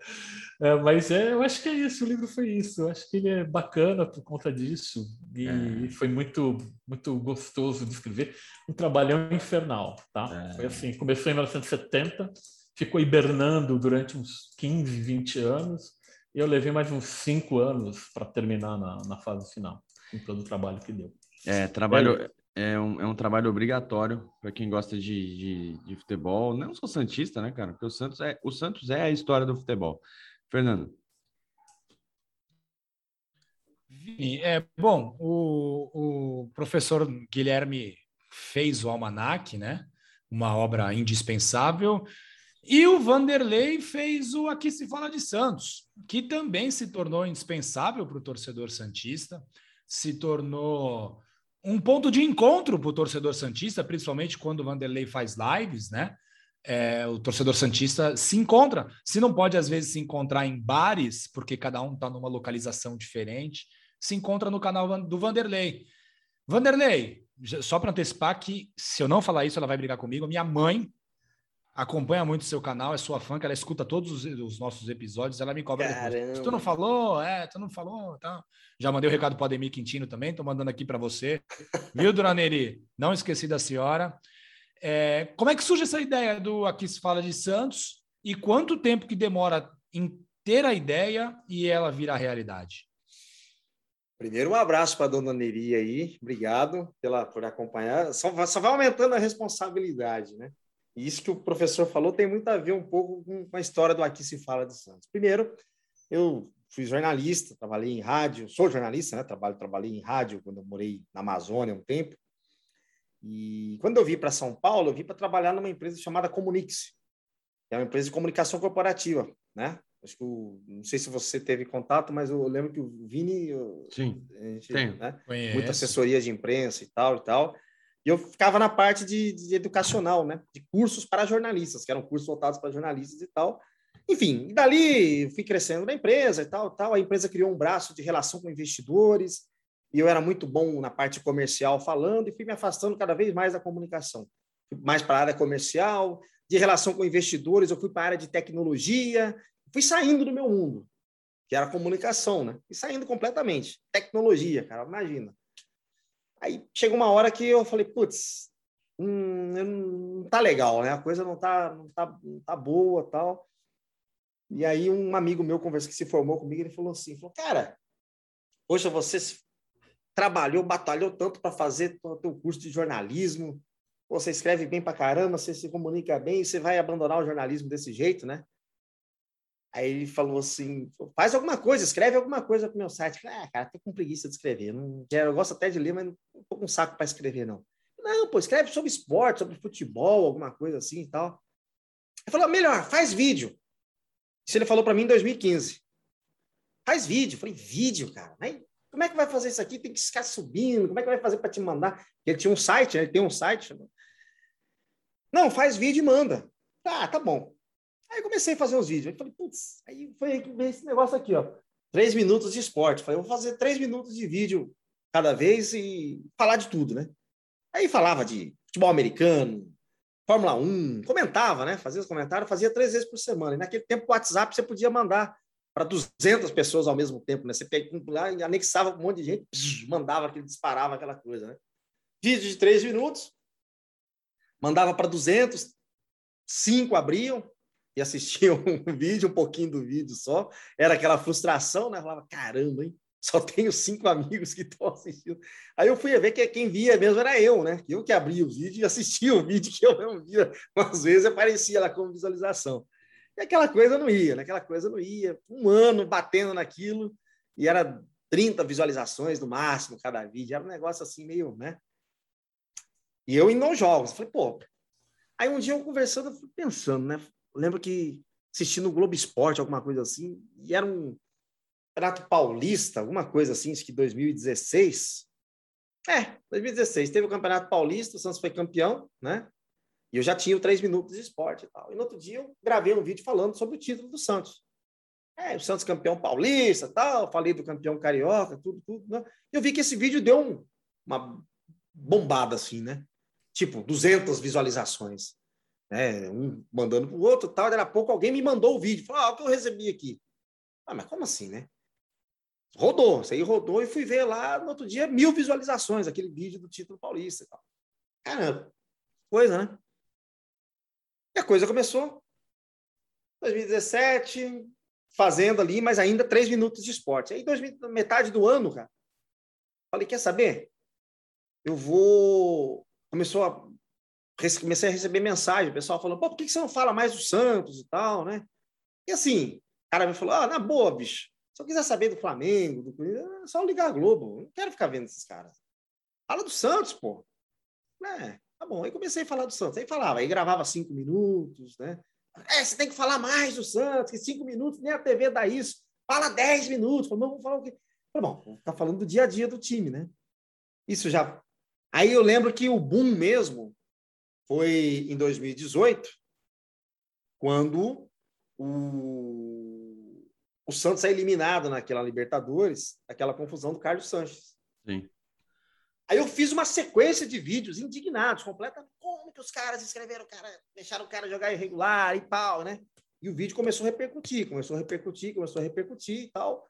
É, mas é, eu acho que é isso, o livro foi isso. Eu acho que ele é bacana por conta disso. E é. foi muito, muito gostoso de escrever. Um trabalhão infernal, tá? É. Foi assim, começou em 1970, ficou hibernando durante uns 15, 20 anos. E eu levei mais uns 5 anos para terminar na, na, fase final, com todo o trabalho que deu. É, trabalho, é um, é um trabalho obrigatório para quem gosta de, de, de, futebol. Não sou santista, né, cara? Porque o Santos é o Santos é a história do futebol. Fernando. É, bom, o, o professor Guilherme fez o Almanac, né? Uma obra indispensável. E o Vanderlei fez o Aqui se fala de Santos, que também se tornou indispensável para o torcedor santista, se tornou um ponto de encontro para o torcedor santista, principalmente quando o Vanderlei faz lives, né? É, o torcedor santista se encontra. Se não pode, às vezes, se encontrar em bares, porque cada um está numa localização diferente, se encontra no canal do Vanderlei. Vanderlei, só para antecipar que se eu não falar isso, ela vai brigar comigo. Minha mãe acompanha muito o seu canal, é sua fã, que ela escuta todos os, os nossos episódios, ela me cobra Caramba. depois. Tu não falou? É, tu não falou, tá. Já mandei o um recado para o Ademir Quintino também, tô mandando aqui para você. Viu, Dona Neri? Não esqueci da senhora. É, como é que surge essa ideia do Aqui se fala de Santos e quanto tempo que demora em ter a ideia e ela virar realidade? Primeiro, um abraço para a dona Neri aí, obrigado pela, por acompanhar. Só, só vai aumentando a responsabilidade, né? E isso que o professor falou tem muito a ver um pouco com a história do Aqui se fala de Santos. Primeiro, eu fui jornalista, trabalhei em rádio, sou jornalista, né? Trabalho, trabalhei em rádio quando eu morei na Amazônia um tempo. E quando eu vim para São Paulo, eu vim para trabalhar numa empresa chamada Comunix, que é uma empresa de comunicação corporativa, né? Acho que o, não sei se você teve contato, mas eu lembro que o Vini, sim, gente, né? muita assessoria de imprensa e tal e tal. E eu ficava na parte de, de, educacional, né? De cursos para jornalistas, que eram cursos voltados para jornalistas e tal. Enfim, e dali fui crescendo na empresa e tal, tal. A empresa criou um braço de relação com investidores e eu era muito bom na parte comercial falando e fui me afastando cada vez mais da comunicação. Mais para a área comercial, de relação com investidores, eu fui para a área de tecnologia, fui saindo do meu mundo, que era comunicação, né? E saindo completamente. Tecnologia, cara, imagina. Aí chegou uma hora que eu falei, putz, hum, não tá legal, né? A coisa não tá, não tá, não tá boa tal. E aí um amigo meu conversa que se formou comigo, ele falou assim, falou, cara, poxa, você trabalhou, batalhou tanto para fazer o curso de jornalismo, você escreve bem para caramba, você se comunica bem, você vai abandonar o jornalismo desse jeito, né? Aí ele falou assim: faz alguma coisa, escreve alguma coisa pro meu site. falei, ah, cara, tô com preguiça de escrever. Não eu gosto até de ler, mas não tô com saco para escrever, não. Não, pô, escreve sobre esporte, sobre futebol, alguma coisa assim e tal. Ele falou: melhor, faz vídeo. Isso ele falou para mim em 2015. Faz vídeo. Eu falei: vídeo, cara. Mas como é que vai fazer isso aqui? Tem que ficar subindo. Como é que vai fazer para te mandar? Ele tinha um site, né? ele tem um site. Não, faz vídeo e manda. Ah, tá bom. Aí comecei a fazer os vídeos. Aí falei, putz, aí foi esse negócio aqui, ó. Três minutos de esporte. Falei, vou fazer três minutos de vídeo cada vez e falar de tudo, né? Aí falava de futebol americano, Fórmula 1, comentava, né? Fazia os comentários, fazia três vezes por semana. E naquele tempo o WhatsApp você podia mandar para 200 pessoas ao mesmo tempo, né? Você pegava, anexava um monte de gente, mandava aquele, disparava aquela coisa, né? Vídeo de três minutos, mandava para 200, cinco abriam, e assistia um vídeo, um pouquinho do vídeo só. Era aquela frustração, né? Eu falava, caramba, hein? Só tenho cinco amigos que estão assistindo. Aí eu fui ver que quem via mesmo era eu, né? Eu que abria o vídeo e assistia o vídeo que eu não via. Às vezes aparecia lá como visualização. E aquela coisa não ia, né? Aquela coisa não ia. Um ano batendo naquilo e era 30 visualizações no máximo cada vídeo. Era um negócio assim meio, né? E eu indo aos jogos. Falei, pô. Aí um dia eu conversando, pensando, né? lembro que assistindo o Globo Esporte, alguma coisa assim, e era um Campeonato Paulista, alguma coisa assim, acho que 2016. É, 2016. Teve o Campeonato Paulista, o Santos foi campeão, né? E eu já tinha o três minutos de esporte e tal. E no outro dia eu gravei um vídeo falando sobre o título do Santos. É, o Santos campeão paulista, tal, falei do campeão carioca, tudo, tudo. Né? Eu vi que esse vídeo deu um, uma bombada assim, né? Tipo, 200 visualizações né? Um mandando para o outro, tal. Daqui a pouco alguém me mandou o vídeo, falou: ah, o que eu recebi aqui. Ah, mas como assim, né? Rodou, isso aí rodou e fui ver lá no outro dia mil visualizações, aquele vídeo do título paulista e tal. Caramba, coisa, né? E a coisa começou. 2017, fazendo ali, mas ainda três minutos de esporte. Aí, dois, metade do ano, cara, falei: quer saber? Eu vou. Começou a comecei a receber mensagem, o pessoal falando, pô, por que você não fala mais do Santos e tal, né? E assim, o cara me falou, ah, na boa, bicho, se eu quiser saber do Flamengo, do é só ligar a Globo, não quero ficar vendo esses caras. Fala do Santos, pô. É, tá bom, aí comecei a falar do Santos, aí falava, aí gravava cinco minutos, né? É, você tem que falar mais do Santos, que cinco minutos nem a TV dá isso. Fala dez minutos. Falei, vamos falar o quê? Falei, bom, ficar falando do dia a dia do time, né? Isso já. Aí eu lembro que o boom mesmo foi em 2018, quando o, o Santos é eliminado naquela Libertadores, aquela confusão do Carlos Sanches. Sim. Aí eu fiz uma sequência de vídeos indignados, completamente. Como que os caras escreveram o cara, deixaram o cara jogar irregular e tal, né? E o vídeo começou a repercutir, começou a repercutir, começou a repercutir e tal.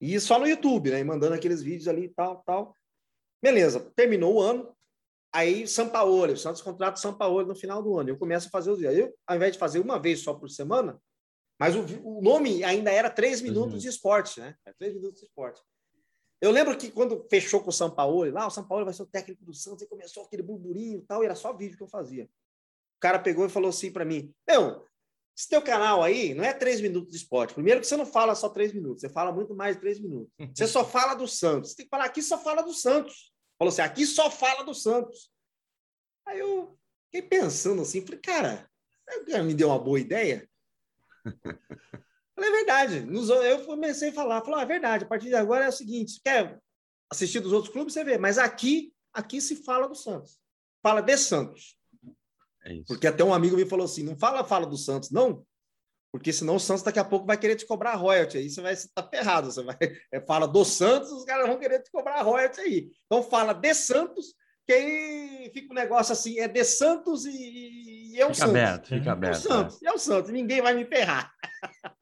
E só no YouTube, né? mandando aqueles vídeos ali e tal, tal. Beleza, terminou o ano. Aí, São Paulo, o Santos contrata São Paulo no final do ano. Eu começo a fazer os vídeos. Eu, ao invés de fazer uma vez só por semana, mas o, o nome ainda era três minutos de esporte, né? Três minutos de esporte. Eu lembro que quando fechou com o São Paulo, lá o São Paulo vai ser o técnico do Santos, e começou aquele burburinho e tal, e era só vídeo que eu fazia. O cara pegou e falou assim para mim: Meu, esse teu canal aí não é três minutos de esporte. Primeiro que você não fala só três minutos, você fala muito mais de três minutos. Você só fala do Santos. Você tem que falar aqui só fala do Santos. Falou assim, aqui só fala do Santos. Aí eu fiquei pensando assim, falei, cara, me deu uma boa ideia. Falei, é verdade. Eu comecei a falar, falou, ah, é verdade, a partir de agora é o seguinte, quer assistir dos outros clubes, você vê, mas aqui, aqui se fala do Santos. Fala de Santos. É porque até um amigo me falou assim: não fala, fala do Santos, não, porque senão o Santos daqui a pouco vai querer te cobrar royalty. Aí você vai estar tá ferrado. Você vai, é, fala do Santos, os caras vão querer te cobrar royalty aí. Então fala de Santos, que aí fica um negócio assim: é de Santos e, e é o fica Santos. Aberto, fica aberto. É o Santos, é. é o Santos, ninguém vai me ferrar.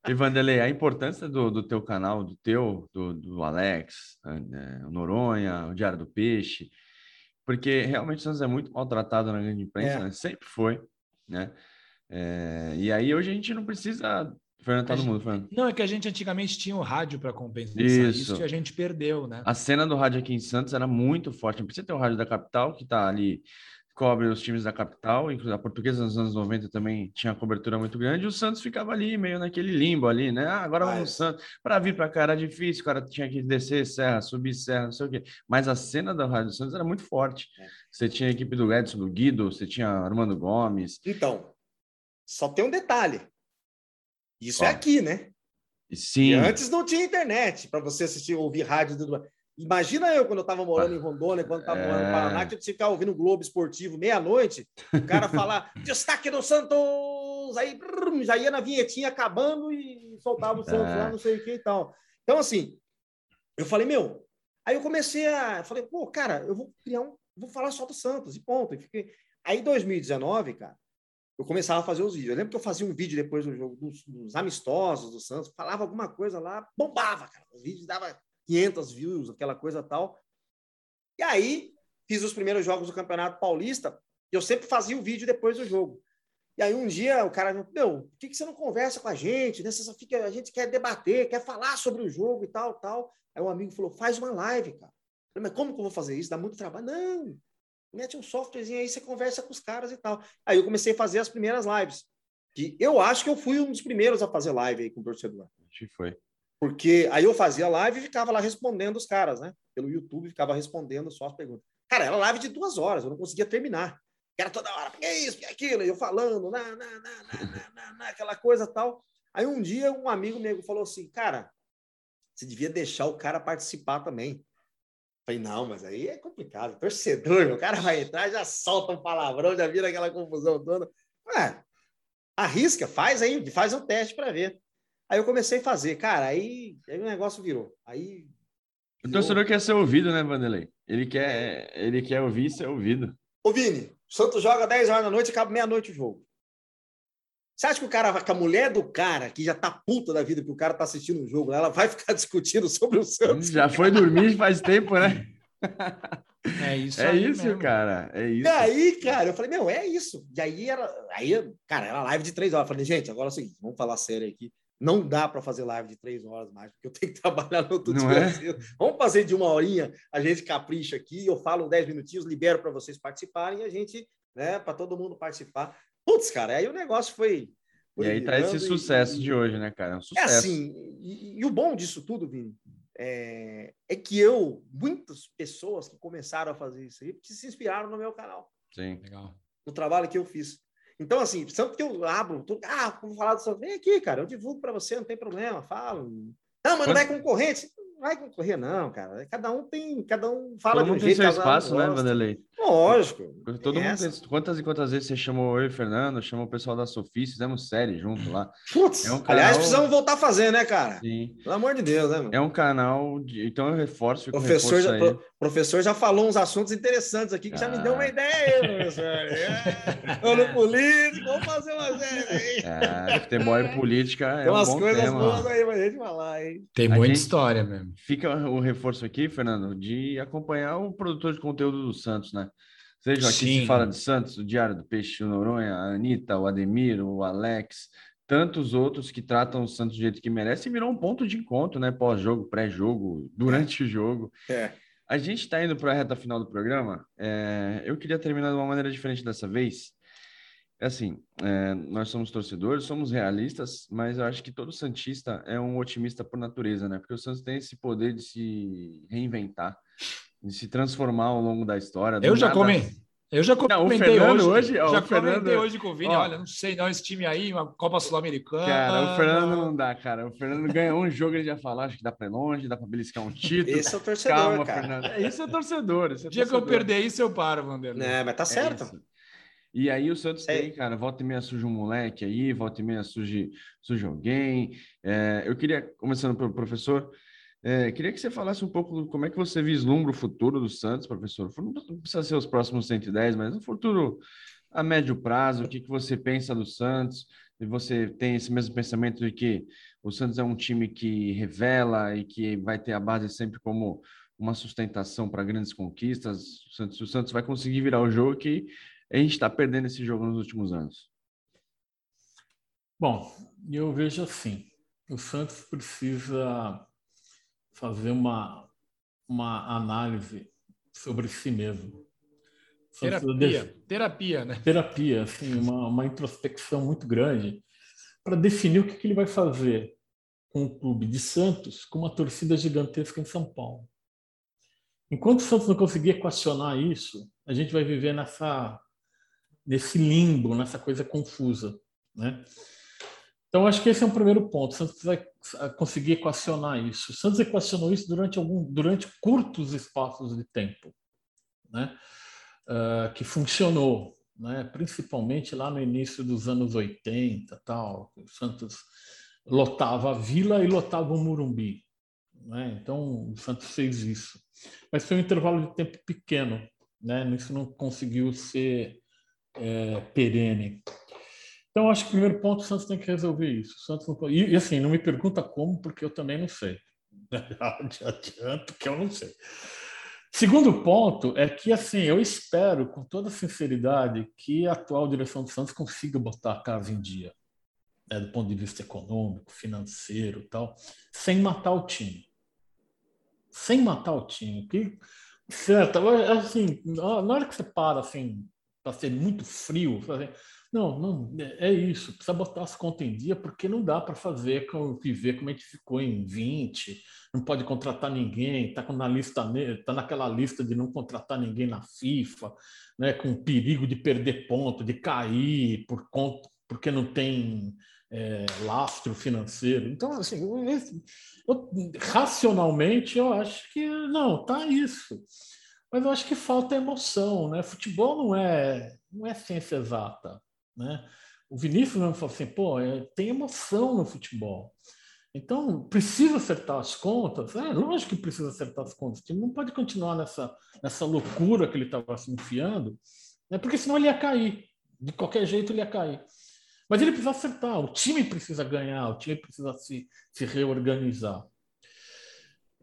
E Vanderlei, a importância do, do teu canal, do teu, do, do Alex, né, o Noronha, o Diário do Peixe porque realmente o Santos é muito maltratado na grande imprensa, é. né? sempre foi, né? É, e aí hoje a gente não precisa. Fernando tá no mundo, Fernando. Não, é que a gente antigamente tinha o rádio para compensar isso. isso que a gente perdeu, né? A cena do rádio aqui em Santos era muito forte. Não precisa ter o rádio da capital, que está ali cobre os times da capital, inclusive a portuguesa nos anos 90 também tinha cobertura muito grande, e o Santos ficava ali, meio naquele limbo ali, né? Ah, agora vamos Santos. Para vir para cá era difícil, o cara tinha que descer serra, subir serra, não sei o quê. Mas a cena da Rádio Santos era muito forte. É. Você tinha a equipe do Edson, do Guido, você tinha Armando Gomes. Então, só tem um detalhe. Isso é Ó. é aqui, né? Sim. E antes não tinha internet para você assistir, ouvir rádio. Do... Imagina eu, quando eu estava morando em Rondônia, quando estava morando no Paraná, que eu tinha que ficar ouvindo o Globo Esportivo meia-noite, o cara falar destaque do Santos, aí brrr, já ia na vinhetinha acabando e soltava o Santos é. lá, não sei o que e tal. Então, assim, eu falei, meu, aí eu comecei a, falei, pô, cara, eu vou criar um, vou falar só do Santos, e ponto. E fiquei... Aí, em 2019, cara, eu começava a fazer os vídeos. Eu lembro que eu fazia um vídeo depois do jogo dos, dos amistosos do Santos, falava alguma coisa lá, bombava, cara. Os vídeos dava 500 views, aquela coisa tal. E aí, fiz os primeiros jogos do Campeonato Paulista, eu sempre fazia o vídeo depois do jogo. E aí um dia o cara, meu, por que, que você não conversa com a gente? Né? Você fica, a gente quer debater, quer falar sobre o jogo e tal, tal. Aí um amigo falou, faz uma live, cara. Falei, mas como que eu vou fazer isso? Dá muito trabalho. Não, mete um softwarezinho aí, você conversa com os caras e tal. Aí eu comecei a fazer as primeiras lives. Que eu acho que eu fui um dos primeiros a fazer live aí com o torcedor. Acho que foi. Porque aí eu fazia live e ficava lá respondendo os caras, né? Pelo YouTube, ficava respondendo só as perguntas. Cara, era live de duas horas, eu não conseguia terminar. Era toda hora, que é isso, que é aquilo, e eu falando, na, na, na, na, na, na, aquela coisa tal. Aí um dia um amigo meu falou assim, cara, você devia deixar o cara participar também. Falei, não, mas aí é complicado. Torcedor, o cara vai entrar, já solta um palavrão, já vira aquela confusão toda. Ué, arrisca, faz aí, faz um teste para ver. Aí eu comecei a fazer, cara, aí, aí o negócio virou. Aí. O torcedor quer ser ouvido, né, Vanderlei? Ele quer, ele quer ouvir e ser ouvido. Ô, Vini, o Santos joga 10 horas da noite e acaba meia-noite o jogo. Você acha que o cara, que a mulher do cara, que já tá puta da vida que o cara tá assistindo o jogo, ela vai ficar discutindo sobre o Santos? Já foi dormir faz tempo, né? É isso, é isso, mesmo. cara. É isso. E aí, cara, eu falei, meu, é isso. E aí era, aí, cara, era live de três horas. Eu falei, gente, agora é o seguinte, vamos falar sério aqui. Não dá para fazer live de três horas mais, porque eu tenho que trabalhar no outro Não dia. É? Vamos fazer de uma horinha, a gente capricha aqui, eu falo dez minutinhos, libero para vocês participarem e a gente, né, para todo mundo participar. Putz, cara, aí o negócio foi. foi e aí traz esse sucesso e, de hoje, né, cara? É, um é assim, e, e, o bom disso tudo, Vini, é, é, que eu, muitas pessoas que começaram a fazer isso aí, se inspiraram no meu canal. Sim, legal. No trabalho que eu fiz. Então, assim, sempre que eu abro, tô, ah, vou falar do seu. Vem aqui, cara, eu divulgo para você, não tem problema, falo. Não, mas não vai concorrente. Não vai concorrer, não, cara. Cada um tem, cada um fala Todo de um jeito. Tem seu espaço, né, Vanderlei? Lógico. Todo mundo tem, quantas e quantas vezes você chamou eu e o Fernando, chamou o pessoal da Sofia, fizemos série junto lá. Putz, é um canal... aliás, precisamos voltar a fazer, né, cara? Sim. Pelo amor de Deus, né? Mano? É um canal, de... então eu reforço. Professor já, pro, professor já falou uns assuntos interessantes aqui que ah. já me deu uma ah. ideia, professor. É. político, vamos fazer uma série aí. É, futebol e política é Tem umas um coisas tema. boas aí pra gente falar, hein? Tem muita história mesmo. Fica o reforço aqui, Fernando, de acompanhar o produtor de conteúdo do Santos, né? Seja aqui Sim. se fala de Santos, o Diário do Peixe, o Noronha, a Anitta, o Ademir, o Alex, tantos outros que tratam o Santos do jeito que merece e virou um ponto de encontro, né? Pós-jogo, pré-jogo, durante o jogo. É. A gente está indo para a reta final do programa. É, eu queria terminar de uma maneira diferente dessa vez. É assim, é, nós somos torcedores, somos realistas, mas eu acho que todo Santista é um otimista por natureza, né? Porque o Santos tem esse poder de se reinventar de se transformar ao longo da história. Eu já nada... comi. Eu já comentei não, hoje, hoje já Fernando, comentei hoje com o Vini, ó, olha, não sei não, esse time aí, uma Copa Sul-Americana. Cara, o Fernando não dá, cara. O Fernando ganha um jogo, ele já fala, acho que dá para longe, dá para beliscar um título. Esse é o torcedor, Calma, cara. Fernando. É, isso é torcedor. Esse é dia torcedor. que eu perder isso, eu paro, Vanderlei. É, mas tá certo. É e aí o Santos é. tem, cara, volta e meia surge um moleque aí, volta e meia surge, surge alguém. É, eu queria, começando pelo professor, é, queria que você falasse um pouco como é que você vislumbra o futuro do Santos, professor. Não precisa ser os próximos 110, mas um futuro a médio prazo. O que, que você pensa do Santos? E você tem esse mesmo pensamento de que o Santos é um time que revela e que vai ter a base sempre como uma sustentação para grandes conquistas. O Santos, o Santos vai conseguir virar o jogo que a gente está perdendo esse jogo nos últimos anos. Bom, eu vejo assim: o Santos precisa fazer uma, uma análise sobre si mesmo. Terapia, terapia, né? Terapia, assim, uma, uma introspecção muito grande para definir o que, que ele vai fazer com o clube de Santos com uma torcida gigantesca em São Paulo. Enquanto o Santos não conseguir equacionar isso, a gente vai viver nessa nesse limbo, nessa coisa confusa, né? Então, acho que esse é um primeiro ponto. O Santos vai conseguir equacionar isso. O Santos equacionou isso durante, algum, durante curtos espaços de tempo, né? Uh, que funcionou, né? principalmente lá no início dos anos 80. Tal. O Santos lotava a Vila e lotava o Murumbi. Né? Então, o Santos fez isso. Mas foi um intervalo de tempo pequeno. Né? Isso não conseguiu ser é, perene. Então, acho que o primeiro ponto, o Santos tem que resolver isso. O Santos não... e, e, assim, não me pergunta como, porque eu também não sei. Adianto que eu não sei. Segundo ponto é que, assim, eu espero, com toda sinceridade, que a atual direção do Santos consiga botar a casa em dia, né, do ponto de vista econômico, financeiro tal, sem matar o time. Sem matar o time. Que, certo, assim, na hora que você para, assim, para ser muito frio, assim, não, não, é isso. Precisa botar as contas em dia, porque não dá para fazer com, viver como a gente ficou em 20, não pode contratar ninguém, está na lista, tá naquela lista de não contratar ninguém na FIFA, né, com perigo de perder ponto, de cair por conta, porque não tem é, lastro financeiro. Então, assim, eu, racionalmente eu acho que não, tá isso. Mas eu acho que falta emoção, né? Futebol não é não é ciência exata. Né? O Vinícius mesmo falou assim, pô, é, tem emoção no futebol. Então, precisa acertar as contas? É, lógico que precisa acertar as contas. O time não pode continuar nessa, nessa loucura que ele estava se enfiando, né? porque senão ele ia cair. De qualquer jeito ele ia cair. Mas ele precisa acertar, o time precisa ganhar, o time precisa se, se reorganizar.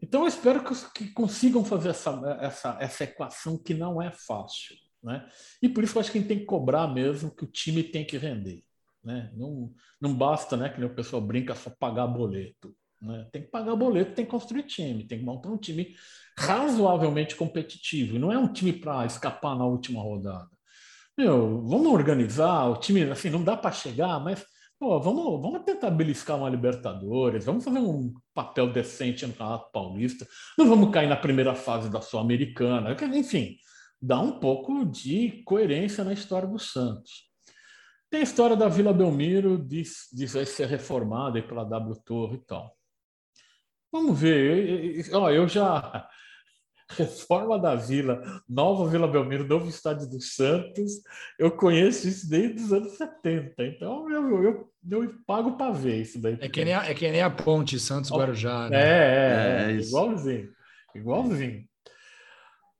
Então, eu espero que, que consigam fazer essa, essa, essa equação que não é fácil. Né? E por isso eu acho que a gente tem que cobrar mesmo que o time tem que render. Né? Não, não basta, né, que o pessoal brinca só pagar boleto. Né? Tem que pagar boleto, tem que construir time, tem que montar um time razoavelmente competitivo. Não é um time para escapar na última rodada. Meu, vamos organizar o time, assim, não dá para chegar, mas pô, vamos, vamos tentar beliscar uma Libertadores, vamos fazer um papel decente no Campeonato Paulista, não vamos cair na primeira fase da Sul-Americana, enfim, dá um pouco de coerência na história do Santos. Tem a história da Vila Belmiro, diz, diz vai ser reformada pela W Torre e tal. Vamos ver. Eu, eu já reforma da Vila, nova Vila Belmiro, novo estádio do Santos. Eu conheço isso desde os anos 70. Então eu, eu, eu pago para ver isso daí. É que, nem a, é que nem a ponte Santos-Guarujá. Né? É, é, é, é igualzinho. Igualzinho.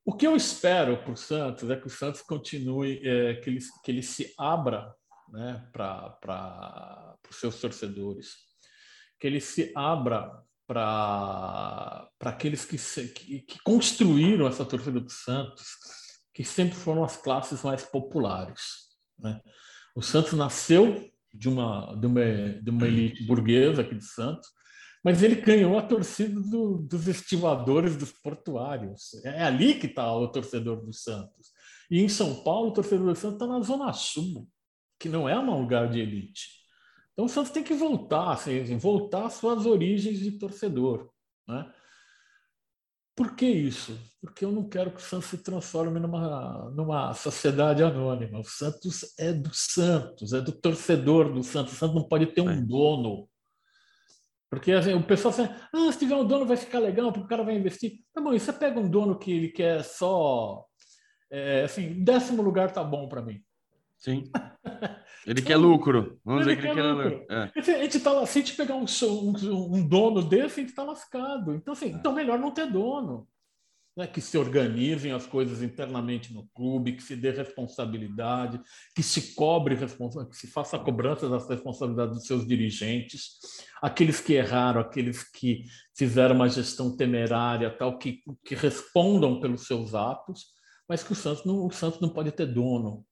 O que eu espero para o Santos é que o Santos continue, é, que, ele, que ele se abra né, para os seus torcedores, que ele se abra para aqueles que, que, que, construíram essa torcida do Santos, que sempre foram as classes mais populares. Né? O Santos nasceu de uma, de, uma, de uma elite burguesa aqui de Santos, mas ele ganhou a torcida do, dos estivadores, dos portuários. É ali que está o torcedor do Santos. E em São Paulo, o torcedor do Santos está na Zona Sul, que não é um lugar de elite. Então o Santos tem que voltar, assim, voltar às suas origens de torcedor. Né? Por que isso? Porque eu não quero que o Santos se transforme numa, numa sociedade anônima. O Santos é do Santos, é do torcedor do Santos. O Santos não pode ter um é. dono. Porque assim, o pessoal fala, ah, se tiver um dono vai ficar legal, porque o cara vai investir. Tá bom, e você pega um dono que ele quer só. É, assim, décimo lugar tá bom para mim. Sim. Ele quer lucro. Vamos ele dizer que ele quer lucro. lucro. É. A gente tá, se a gente pegar um, um, um dono desse, a gente está lascado. Então, assim, é. então melhor não ter dono né, que se organizem as coisas internamente no clube, que se dê responsabilidade, que se cobre que se faça a cobrança das responsabilidades dos seus dirigentes, aqueles que erraram, aqueles que fizeram uma gestão temerária, tal, que, que respondam pelos seus atos, mas que o Santos não, o Santos não pode ter dono.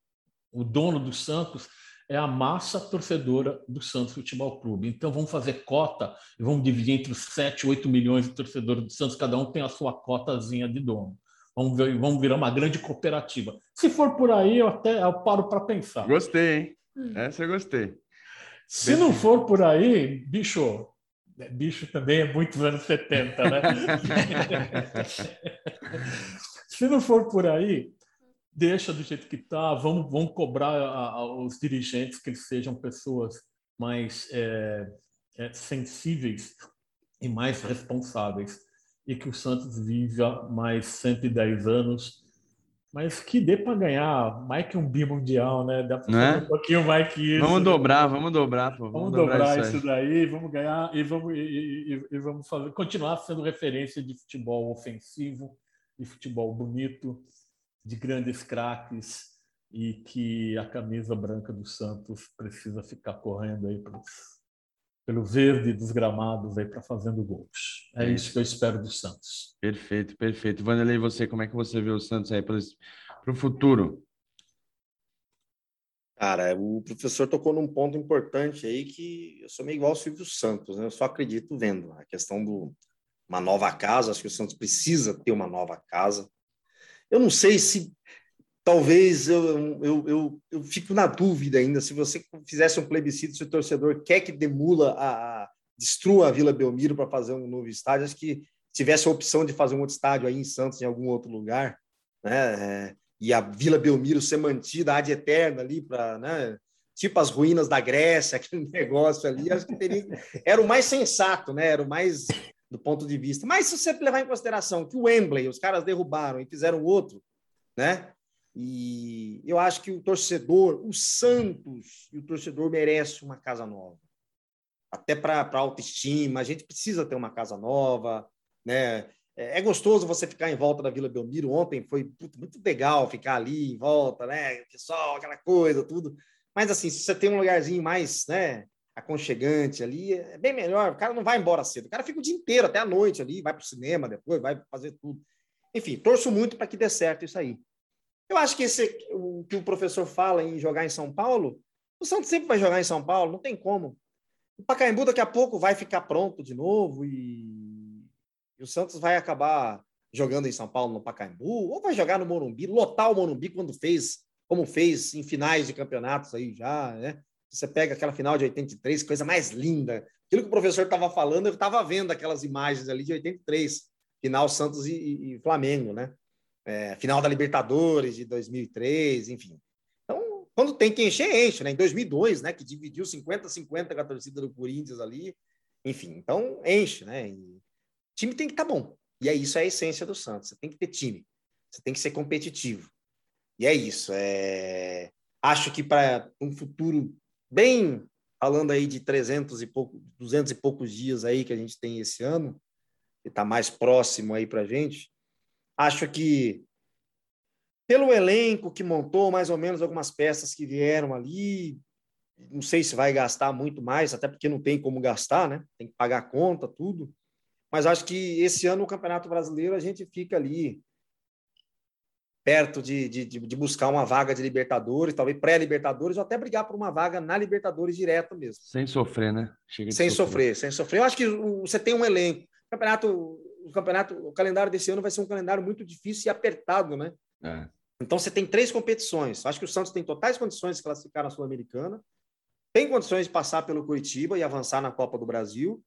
O dono do Santos é a massa torcedora do Santos Futebol Clube. Então vamos fazer cota e vamos dividir entre os 7, 8 milhões de torcedores do Santos, cada um tem a sua cotazinha de dono. Vamos, ver, vamos virar uma grande cooperativa. Se for por aí, eu até eu paro para pensar. Gostei, hein? Essa eu gostei. Se não for por aí, bicho, bicho também é muitos anos 70, né? Se não for por aí, deixa do jeito que está, vamos, vamos cobrar a, a, os dirigentes que eles sejam pessoas mais é, é, sensíveis e mais responsáveis e que o Santos viva mais 110 anos, mas que dê para ganhar mais que um bimundial, né? Dá para é? um pouquinho mais que isso. Vamos dobrar, vamos dobrar, pô. Vamos, vamos dobrar, dobrar isso, isso daí, vamos ganhar e vamos, e, e, e vamos fazer, continuar sendo referência de futebol ofensivo, de futebol bonito, de grandes craques e que a camisa branca do Santos precisa ficar correndo aí pros, pelo verde dos gramados aí para fazendo gols. É, é isso que eu espero do Santos. Perfeito, perfeito. Vanderlei, você, como é que você vê o Santos aí para o futuro? Cara, o professor tocou num ponto importante aí que eu sou meio igual ao Silvio Santos, né? Eu só acredito vendo a questão do uma nova casa. Acho que o Santos precisa ter uma nova casa. Eu não sei se talvez eu, eu, eu, eu fico na dúvida ainda se você fizesse um plebiscito se o torcedor quer que demula a, a destrua a Vila Belmiro para fazer um novo estádio, acho que tivesse a opção de fazer um outro estádio aí em Santos, em algum outro lugar, né? É, e a Vila Belmiro ser mantida ad eterna ali para, né? Tipo as ruínas da Grécia, aquele negócio ali, acho que teria, era o mais sensato, né? Era o mais do ponto de vista. Mas se você levar em consideração que o Wembley, os caras derrubaram e fizeram outro, né? E eu acho que o torcedor, o Santos e o torcedor merece uma casa nova. Até para autoestima, a gente precisa ter uma casa nova, né? É, é gostoso você ficar em volta da Vila Belmiro. Ontem foi muito legal ficar ali em volta, né? Pessoal, aquela coisa, tudo. Mas assim, se você tem um lugarzinho mais, né? Aconchegante ali, é bem melhor. O cara não vai embora cedo. O cara fica o dia inteiro, até a noite ali, vai para o cinema depois, vai fazer tudo. Enfim, torço muito para que dê certo isso aí. Eu acho que esse, o que o professor fala em jogar em São Paulo, o Santos sempre vai jogar em São Paulo, não tem como. O Pacaembu daqui a pouco vai ficar pronto de novo e, e o Santos vai acabar jogando em São Paulo no Pacaembu, ou vai jogar no Morumbi, lotar o Morumbi quando fez, como fez em finais de campeonatos aí já, né? Você pega aquela final de 83, coisa mais linda. Aquilo que o professor estava falando, eu estava vendo aquelas imagens ali de 83, final Santos e, e, e Flamengo, né? É, final da Libertadores de 2003, enfim. Então, quando tem que encher, enche, né? Em 2002, né? Que dividiu 50-50 com a torcida do Corinthians ali. Enfim, então enche, né? E o time tem que estar tá bom. E é isso é a essência do Santos. Você tem que ter time. Você tem que ser competitivo. E é isso. É... Acho que para um futuro bem falando aí de 300 e pouco, 200 e poucos dias aí que a gente tem esse ano, que está mais próximo aí para a gente, acho que pelo elenco que montou, mais ou menos algumas peças que vieram ali, não sei se vai gastar muito mais, até porque não tem como gastar, né? Tem que pagar a conta, tudo. Mas acho que esse ano o Campeonato Brasileiro a gente fica ali perto de, de, de buscar uma vaga de Libertadores, talvez pré-Libertadores, ou até brigar por uma vaga na Libertadores direto mesmo. Sem sofrer, né? sem sofrer. sofrer, sem sofrer. Eu acho que você tem um elenco. O campeonato, o campeonato, o calendário desse ano vai ser um calendário muito difícil e apertado, né? É. Então você tem três competições. Acho que o Santos tem totais condições de classificar na Sul-Americana, tem condições de passar pelo Curitiba e avançar na Copa do Brasil.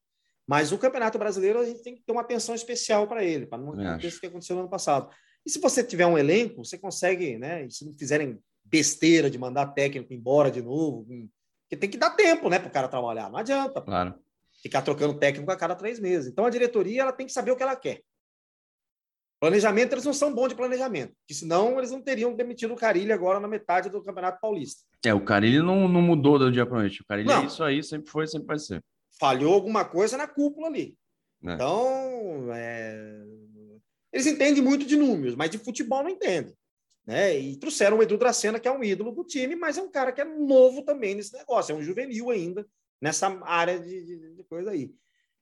Mas o Campeonato Brasileiro a gente tem que ter uma atenção especial para ele, para não acontecer o que aconteceu no ano passado. E se você tiver um elenco, você consegue, né? Se não fizerem besteira de mandar técnico embora de novo, porque tem que dar tempo, né, para o cara trabalhar. Não adianta. Claro. Ficar trocando técnico a cada três meses. Então a diretoria ela tem que saber o que ela quer. Planejamento, eles não são bons de planejamento, porque senão eles não teriam demitido o Carilli agora na metade do Campeonato Paulista. É, o Carilli não, não mudou do dia para noite. O Carilli é não. é isso aí, sempre foi, sempre vai ser. Falhou alguma coisa na cúpula ali. É. Então, é... Eles entendem muito de números, mas de futebol não entendem. Né? E trouxeram o Edu Dracena, que é um ídolo do time, mas é um cara que é novo também nesse negócio, é um juvenil ainda nessa área de, de, de coisa aí.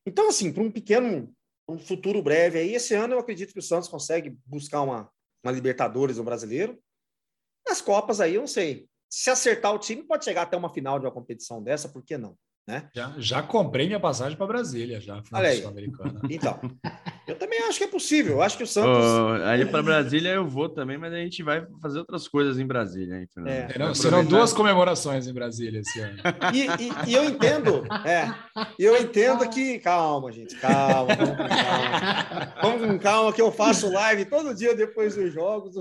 Então, assim, para um pequeno, um futuro breve aí, esse ano eu acredito que o Santos consegue buscar uma, uma Libertadores no brasileiro. Nas Copas aí, eu não sei. Se acertar o time, pode chegar até uma final de uma competição dessa, por que não? Né? Já, já comprei minha passagem para Brasília, já, final sul-americana. Então, eu também acho que é possível. Eu acho que o Santos. Oh, aí para Brasília eu vou também, mas a gente vai fazer outras coisas em Brasília. Hein, é. Serão, serão, duas comemorações em Brasília esse ano. E, e, e eu entendo, é, eu entendo que. Calma, gente, calma, vamos com calma. Vamos com calma, que eu faço live todo dia depois dos jogos.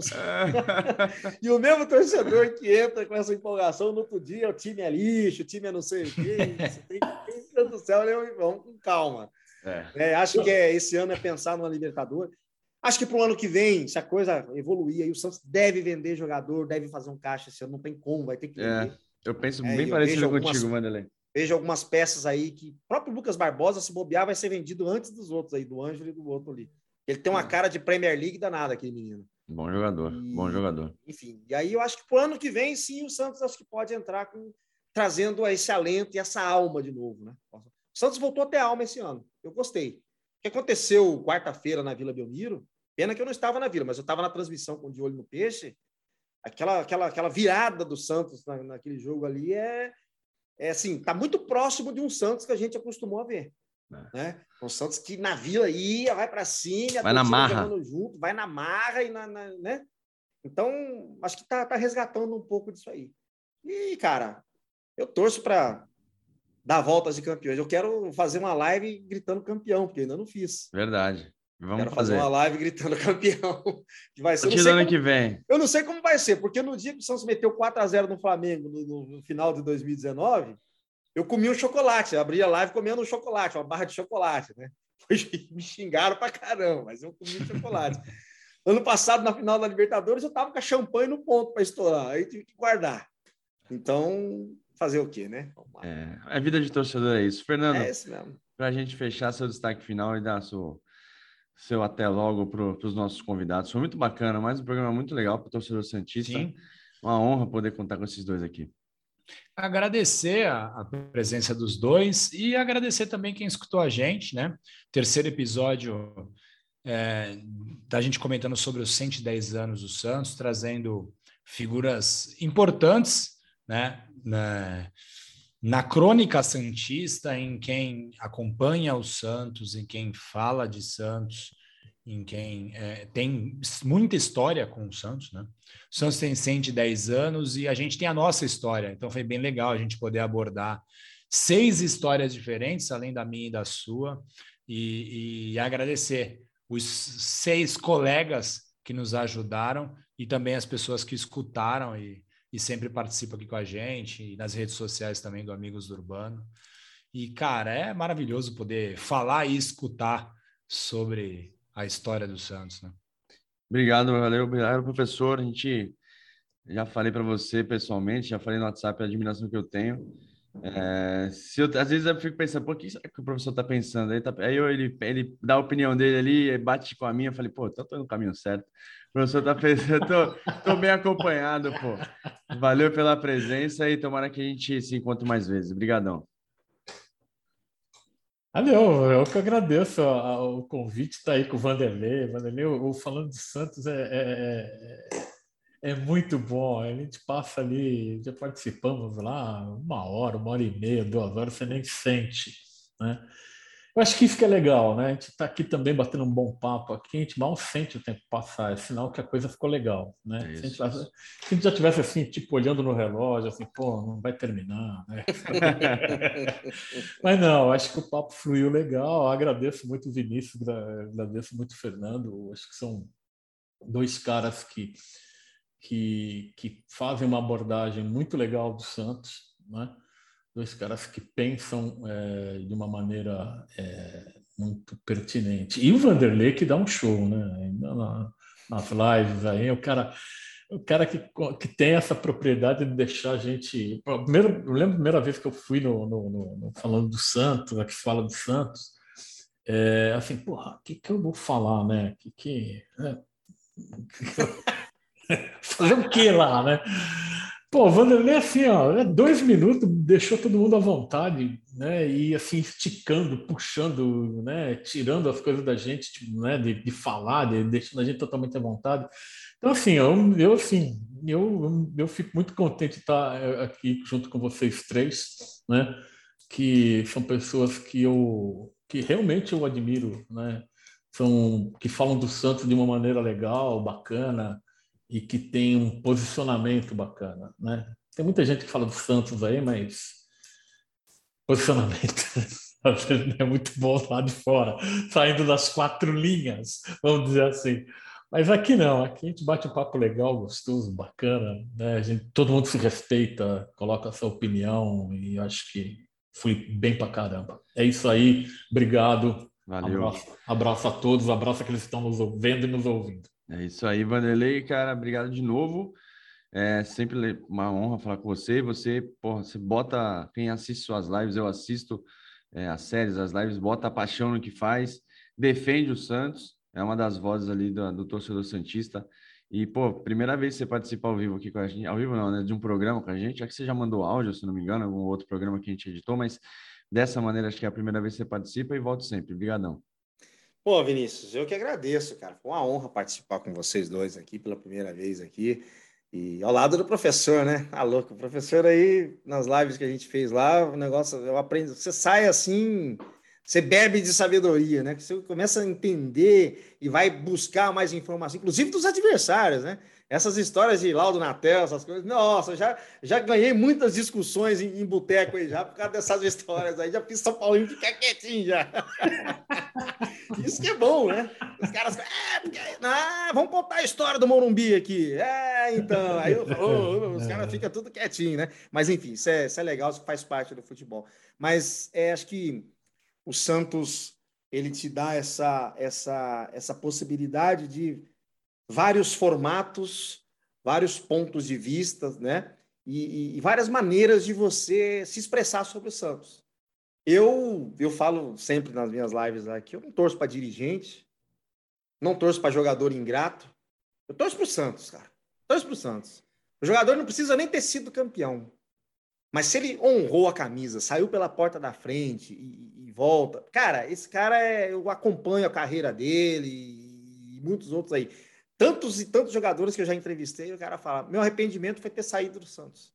e o mesmo torcedor que entra com essa empolgação no outro dia, o time é lixo, o time é não sei o quê. Tem, tem, do céu, vamos com calma. É. É, acho que é, esse ano é pensar numa Libertadores. Acho que para o ano que vem, se a coisa evoluir, aí o Santos deve vender jogador, deve fazer um caixa esse ano, não tem como, vai ter que é, vender. eu penso é, bem parecido contigo, Wanderlei. Vejo algumas peças aí que o próprio Lucas Barbosa, se bobear, vai ser vendido antes dos outros aí, do Ângelo e do outro ali. Ele tem uma é. cara de Premier League danada, aquele menino. Bom jogador, e, bom jogador. Enfim, e aí eu acho que para o ano que vem, sim, o Santos acho que pode entrar com trazendo esse alento e essa alma de novo, né? O Santos voltou a ter alma esse ano. Eu gostei. O que aconteceu quarta-feira na Vila Belmiro? Pena que eu não estava na Vila, mas eu estava na transmissão com o de olho no peixe. Aquela, aquela, aquela virada do Santos na, naquele jogo ali é, é assim, tá muito próximo de um Santos que a gente acostumou a ver. É. Né? Um Santos que na Vila ia, vai para cima, vai na marra. junto, vai na marra e na, na, né? Então, acho que tá, tá resgatando um pouco disso aí. E, cara, eu torço para dar voltas de campeões. Eu quero fazer uma live gritando campeão, porque ainda não fiz. Verdade. Vamos quero fazer. fazer uma live gritando campeão. Que vai ser. no ano que vem. Eu não sei como vai ser, porque no dia que o Santos meteu 4 a 0 no Flamengo no, no final de 2019, eu comi um chocolate. abri a live comendo um chocolate, uma barra de chocolate, né? Me xingaram pra caramba, mas eu comi um chocolate. ano passado, na final da Libertadores, eu tava com a champanhe no ponto para estourar. Aí tive que guardar. Então, fazer o quê, né? É, a vida de torcedor é isso. Fernando, é para a gente fechar seu destaque final e dar seu, seu até logo para os nossos convidados. Foi muito bacana, mais um programa muito legal para o torcedor Santista. Sim. Uma honra poder contar com esses dois aqui. Agradecer a, a, presença dos dois e agradecer também quem escutou a gente, né? Terceiro episódio é, da gente comentando sobre os 110 anos do Santos, trazendo figuras importantes né, na, na crônica santista, em quem acompanha os santos, em quem fala de santos, em quem é, tem muita história com os Santos, né? O Santos tem 110 anos e a gente tem a nossa história, então foi bem legal a gente poder abordar seis histórias diferentes, além da minha e da sua, e, e agradecer os seis colegas que nos ajudaram e também as pessoas que escutaram e, e sempre participa aqui com a gente, e nas redes sociais também do Amigos do Urbano. E, cara, é maravilhoso poder falar e escutar sobre a história do Santos, né? Obrigado, valeu, obrigado, professor. A gente já falei para você pessoalmente, já falei no WhatsApp a admiração que eu tenho. É, se eu, às vezes eu fico pensando, pô, o que, será que o professor está pensando? Aí, tá, aí eu, ele, ele dá a opinião dele ali, bate com a minha, eu falei, pô, tô, tô no caminho certo. Professor está pensando, tô, tô bem acompanhado, pô. Valeu pela presença e tomara que a gente se encontre mais vezes. Obrigadão. Valeu, eu que agradeço o convite, está aí com o Vanderlei. Vanderlei, o Falando de Santos é, é, é, é, muito bom. A gente passa ali, já participamos lá uma hora, uma hora e meia, duas horas, você nem sente. Né? Eu acho que isso que é legal, né? A gente está aqui também batendo um bom papo aqui, a gente mal sente o tempo passar, é sinal que a coisa ficou legal, né? É se, a gente, se, a gente, já tivesse assim, tipo, olhando no relógio, assim, pô, não vai terminar, né? Mas não, acho que o papo fluiu legal, agradeço muito o Vinícius, agradeço muito o Fernando, acho que são dois caras que, que, que fazem uma abordagem muito legal do Santos, né? Dois caras que pensam é, de uma maneira é, muito pertinente. E o Vanderlei que dá um show, né? Na, nas lives aí, o cara, o cara que, que tem essa propriedade de deixar a gente. Primeiro, eu lembro a primeira vez que eu fui no, no, no, no falando do Santos, aqui fala do Santos, é, assim, porra, o que, que eu vou falar, né? Que, que, é, fazer o que lá, né? Pô, o Vanderlei, assim, ó, é dois minutos, deixou todo mundo à vontade, né? E assim, esticando, puxando, né? Tirando as coisas da gente, tipo, né? De, de falar, de, deixando a gente totalmente à vontade. Então, assim, eu, eu assim, eu, eu fico muito contente de estar eh, aqui junto com vocês três, né? Que são pessoas que eu que realmente eu admiro, né? São que falam do Santos de uma maneira legal, bacana, e que tem um posicionamento bacana, né? Tem muita gente que fala do Santos aí, mas posicionamento é muito bom lá de fora, saindo das quatro linhas, vamos dizer assim. Mas aqui não, aqui a gente bate um papo legal, gostoso, bacana, né? A gente, todo mundo se respeita, coloca a sua opinião e acho que fui bem pra caramba. É isso aí, obrigado. Valeu. Abraço, abraço a todos, abraço a aqueles que estão nos vendo e nos ouvindo. É isso aí, Vanderlei, cara, obrigado de novo. É sempre uma honra falar com você. Você, porra, você bota quem assiste suas lives, eu assisto é, as séries, as lives, bota a paixão no que faz, defende o Santos, é uma das vozes ali do, do torcedor santista. E, pô, primeira vez que você participa ao vivo aqui com a gente, ao vivo não, né, de um programa com a gente, acho que você já mandou áudio, se não me engano, algum outro programa que a gente editou, mas dessa maneira acho que é a primeira vez que você participa e volto sempre. Obrigadão. Pô, Vinícius, eu que agradeço, cara. Foi uma honra participar com vocês dois aqui pela primeira vez aqui. E ao lado do professor, né? Ah, louco, o professor aí, nas lives que a gente fez lá, o negócio, eu aprendo, você sai assim, você bebe de sabedoria, né? Você começa a entender e vai buscar mais informação, inclusive dos adversários, né? Essas histórias de laudo Natel, essas coisas, nossa, já, já ganhei muitas discussões em, em boteco aí já por causa dessas histórias aí. Já fiz São Paulinho ficar quietinho já. Isso que é bom, né? Os caras, é, porque, ah, vamos contar a história do Morumbi aqui. É, então. Aí eu, oh, os caras ficam tudo quietinho, né? Mas enfim, isso é, isso é legal, isso faz parte do futebol. Mas é, acho que o Santos ele te dá essa, essa, essa possibilidade de vários formatos, vários pontos de vista, né? E, e, e, várias maneiras de você se expressar sobre o Santos. Eu, eu falo sempre nas minhas lives aqui, eu não torço para dirigente, não torço para jogador ingrato, eu torço para o Santos, cara. Torço para o Santos. O jogador não precisa nem ter sido campeão. Mas se ele honrou a camisa, saiu pela porta da frente e, e volta, cara, esse cara é, eu acompanho a carreira dele e muitos outros aí tantos e tantos jogadores que eu já entrevistei, o cara fala: meu arrependimento foi ter saído do Santos.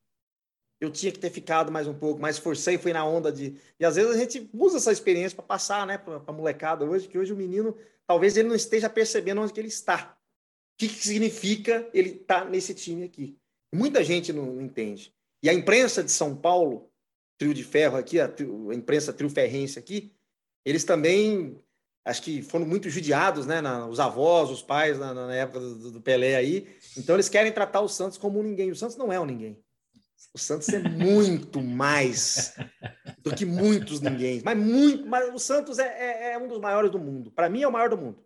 Eu tinha que ter ficado mais um pouco, mas forcei, fui na onda de. E às vezes a gente usa essa experiência para passar, né, para a molecada hoje, que hoje o menino, talvez ele não esteja percebendo onde que ele está. O que, que significa ele estar tá nesse time aqui? Muita gente não, não, entende. E a imprensa de São Paulo, trio de ferro aqui, a, a imprensa trio ferrense aqui, eles também acho que foram muito judiados, né? Na, os avós, os pais na, na época do, do, Pelé aí. Então eles querem tratar o Santos como um ninguém. O Santos não é um ninguém. O Santos é muito mais do que muitos ninguém. Mas muito, mas o Santos é, é, é um dos maiores do mundo. Para mim é o maior do mundo.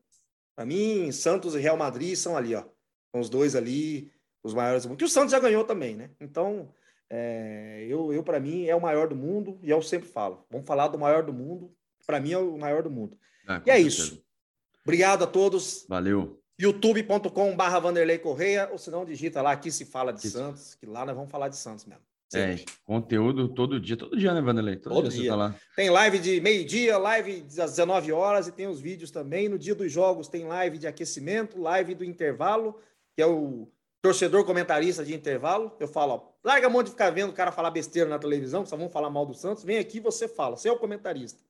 Para mim, Santos e Real Madrid são ali, ó. São os dois ali, os maiores do mundo. Que o Santos já ganhou também, né? Então, é, eu, eu para mim, é o maior do mundo e eu sempre falo. Vamos falar do maior do mundo. Para mim, é o maior do mundo. Ah, e é certeza. isso. Obrigado a todos. Valeu. youtube.com/barra Vanderlei Correia, ou se não, digita lá aqui se fala de aqui Santos, que lá nós vamos falar de Santos mesmo. É, conteúdo todo dia, todo dia, né, Vanderlei? Todo, todo dia, dia. Tá tem live de meio-dia, live às 19 horas e tem os vídeos também. No dia dos jogos tem live de aquecimento, live do intervalo, que é o torcedor comentarista de intervalo. Eu falo, ó, larga a mão de ficar vendo o cara falar besteira na televisão, só vão falar mal do Santos. Vem aqui você fala, você é o comentarista.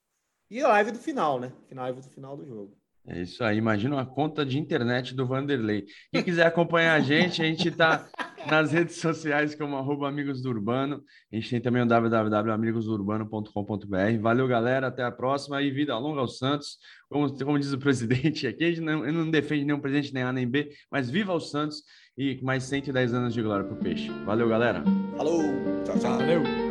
E a live do final, né? Live do final do jogo. É isso aí, imagina uma conta de internet do Vanderlei. Quem quiser acompanhar a gente, a gente está nas redes sociais como arroba Amigos do Urbano. A gente tem também o www.amigosurbano.com.br. Valeu, galera. Até a próxima e vida longa aos Santos. Como, como diz o presidente aqui, a gente não, eu não defende nenhum presidente, nem A nem B, mas viva os Santos e mais 110 anos de glória para o peixe. Valeu, galera. Falou. Tchau, tchau. Valeu.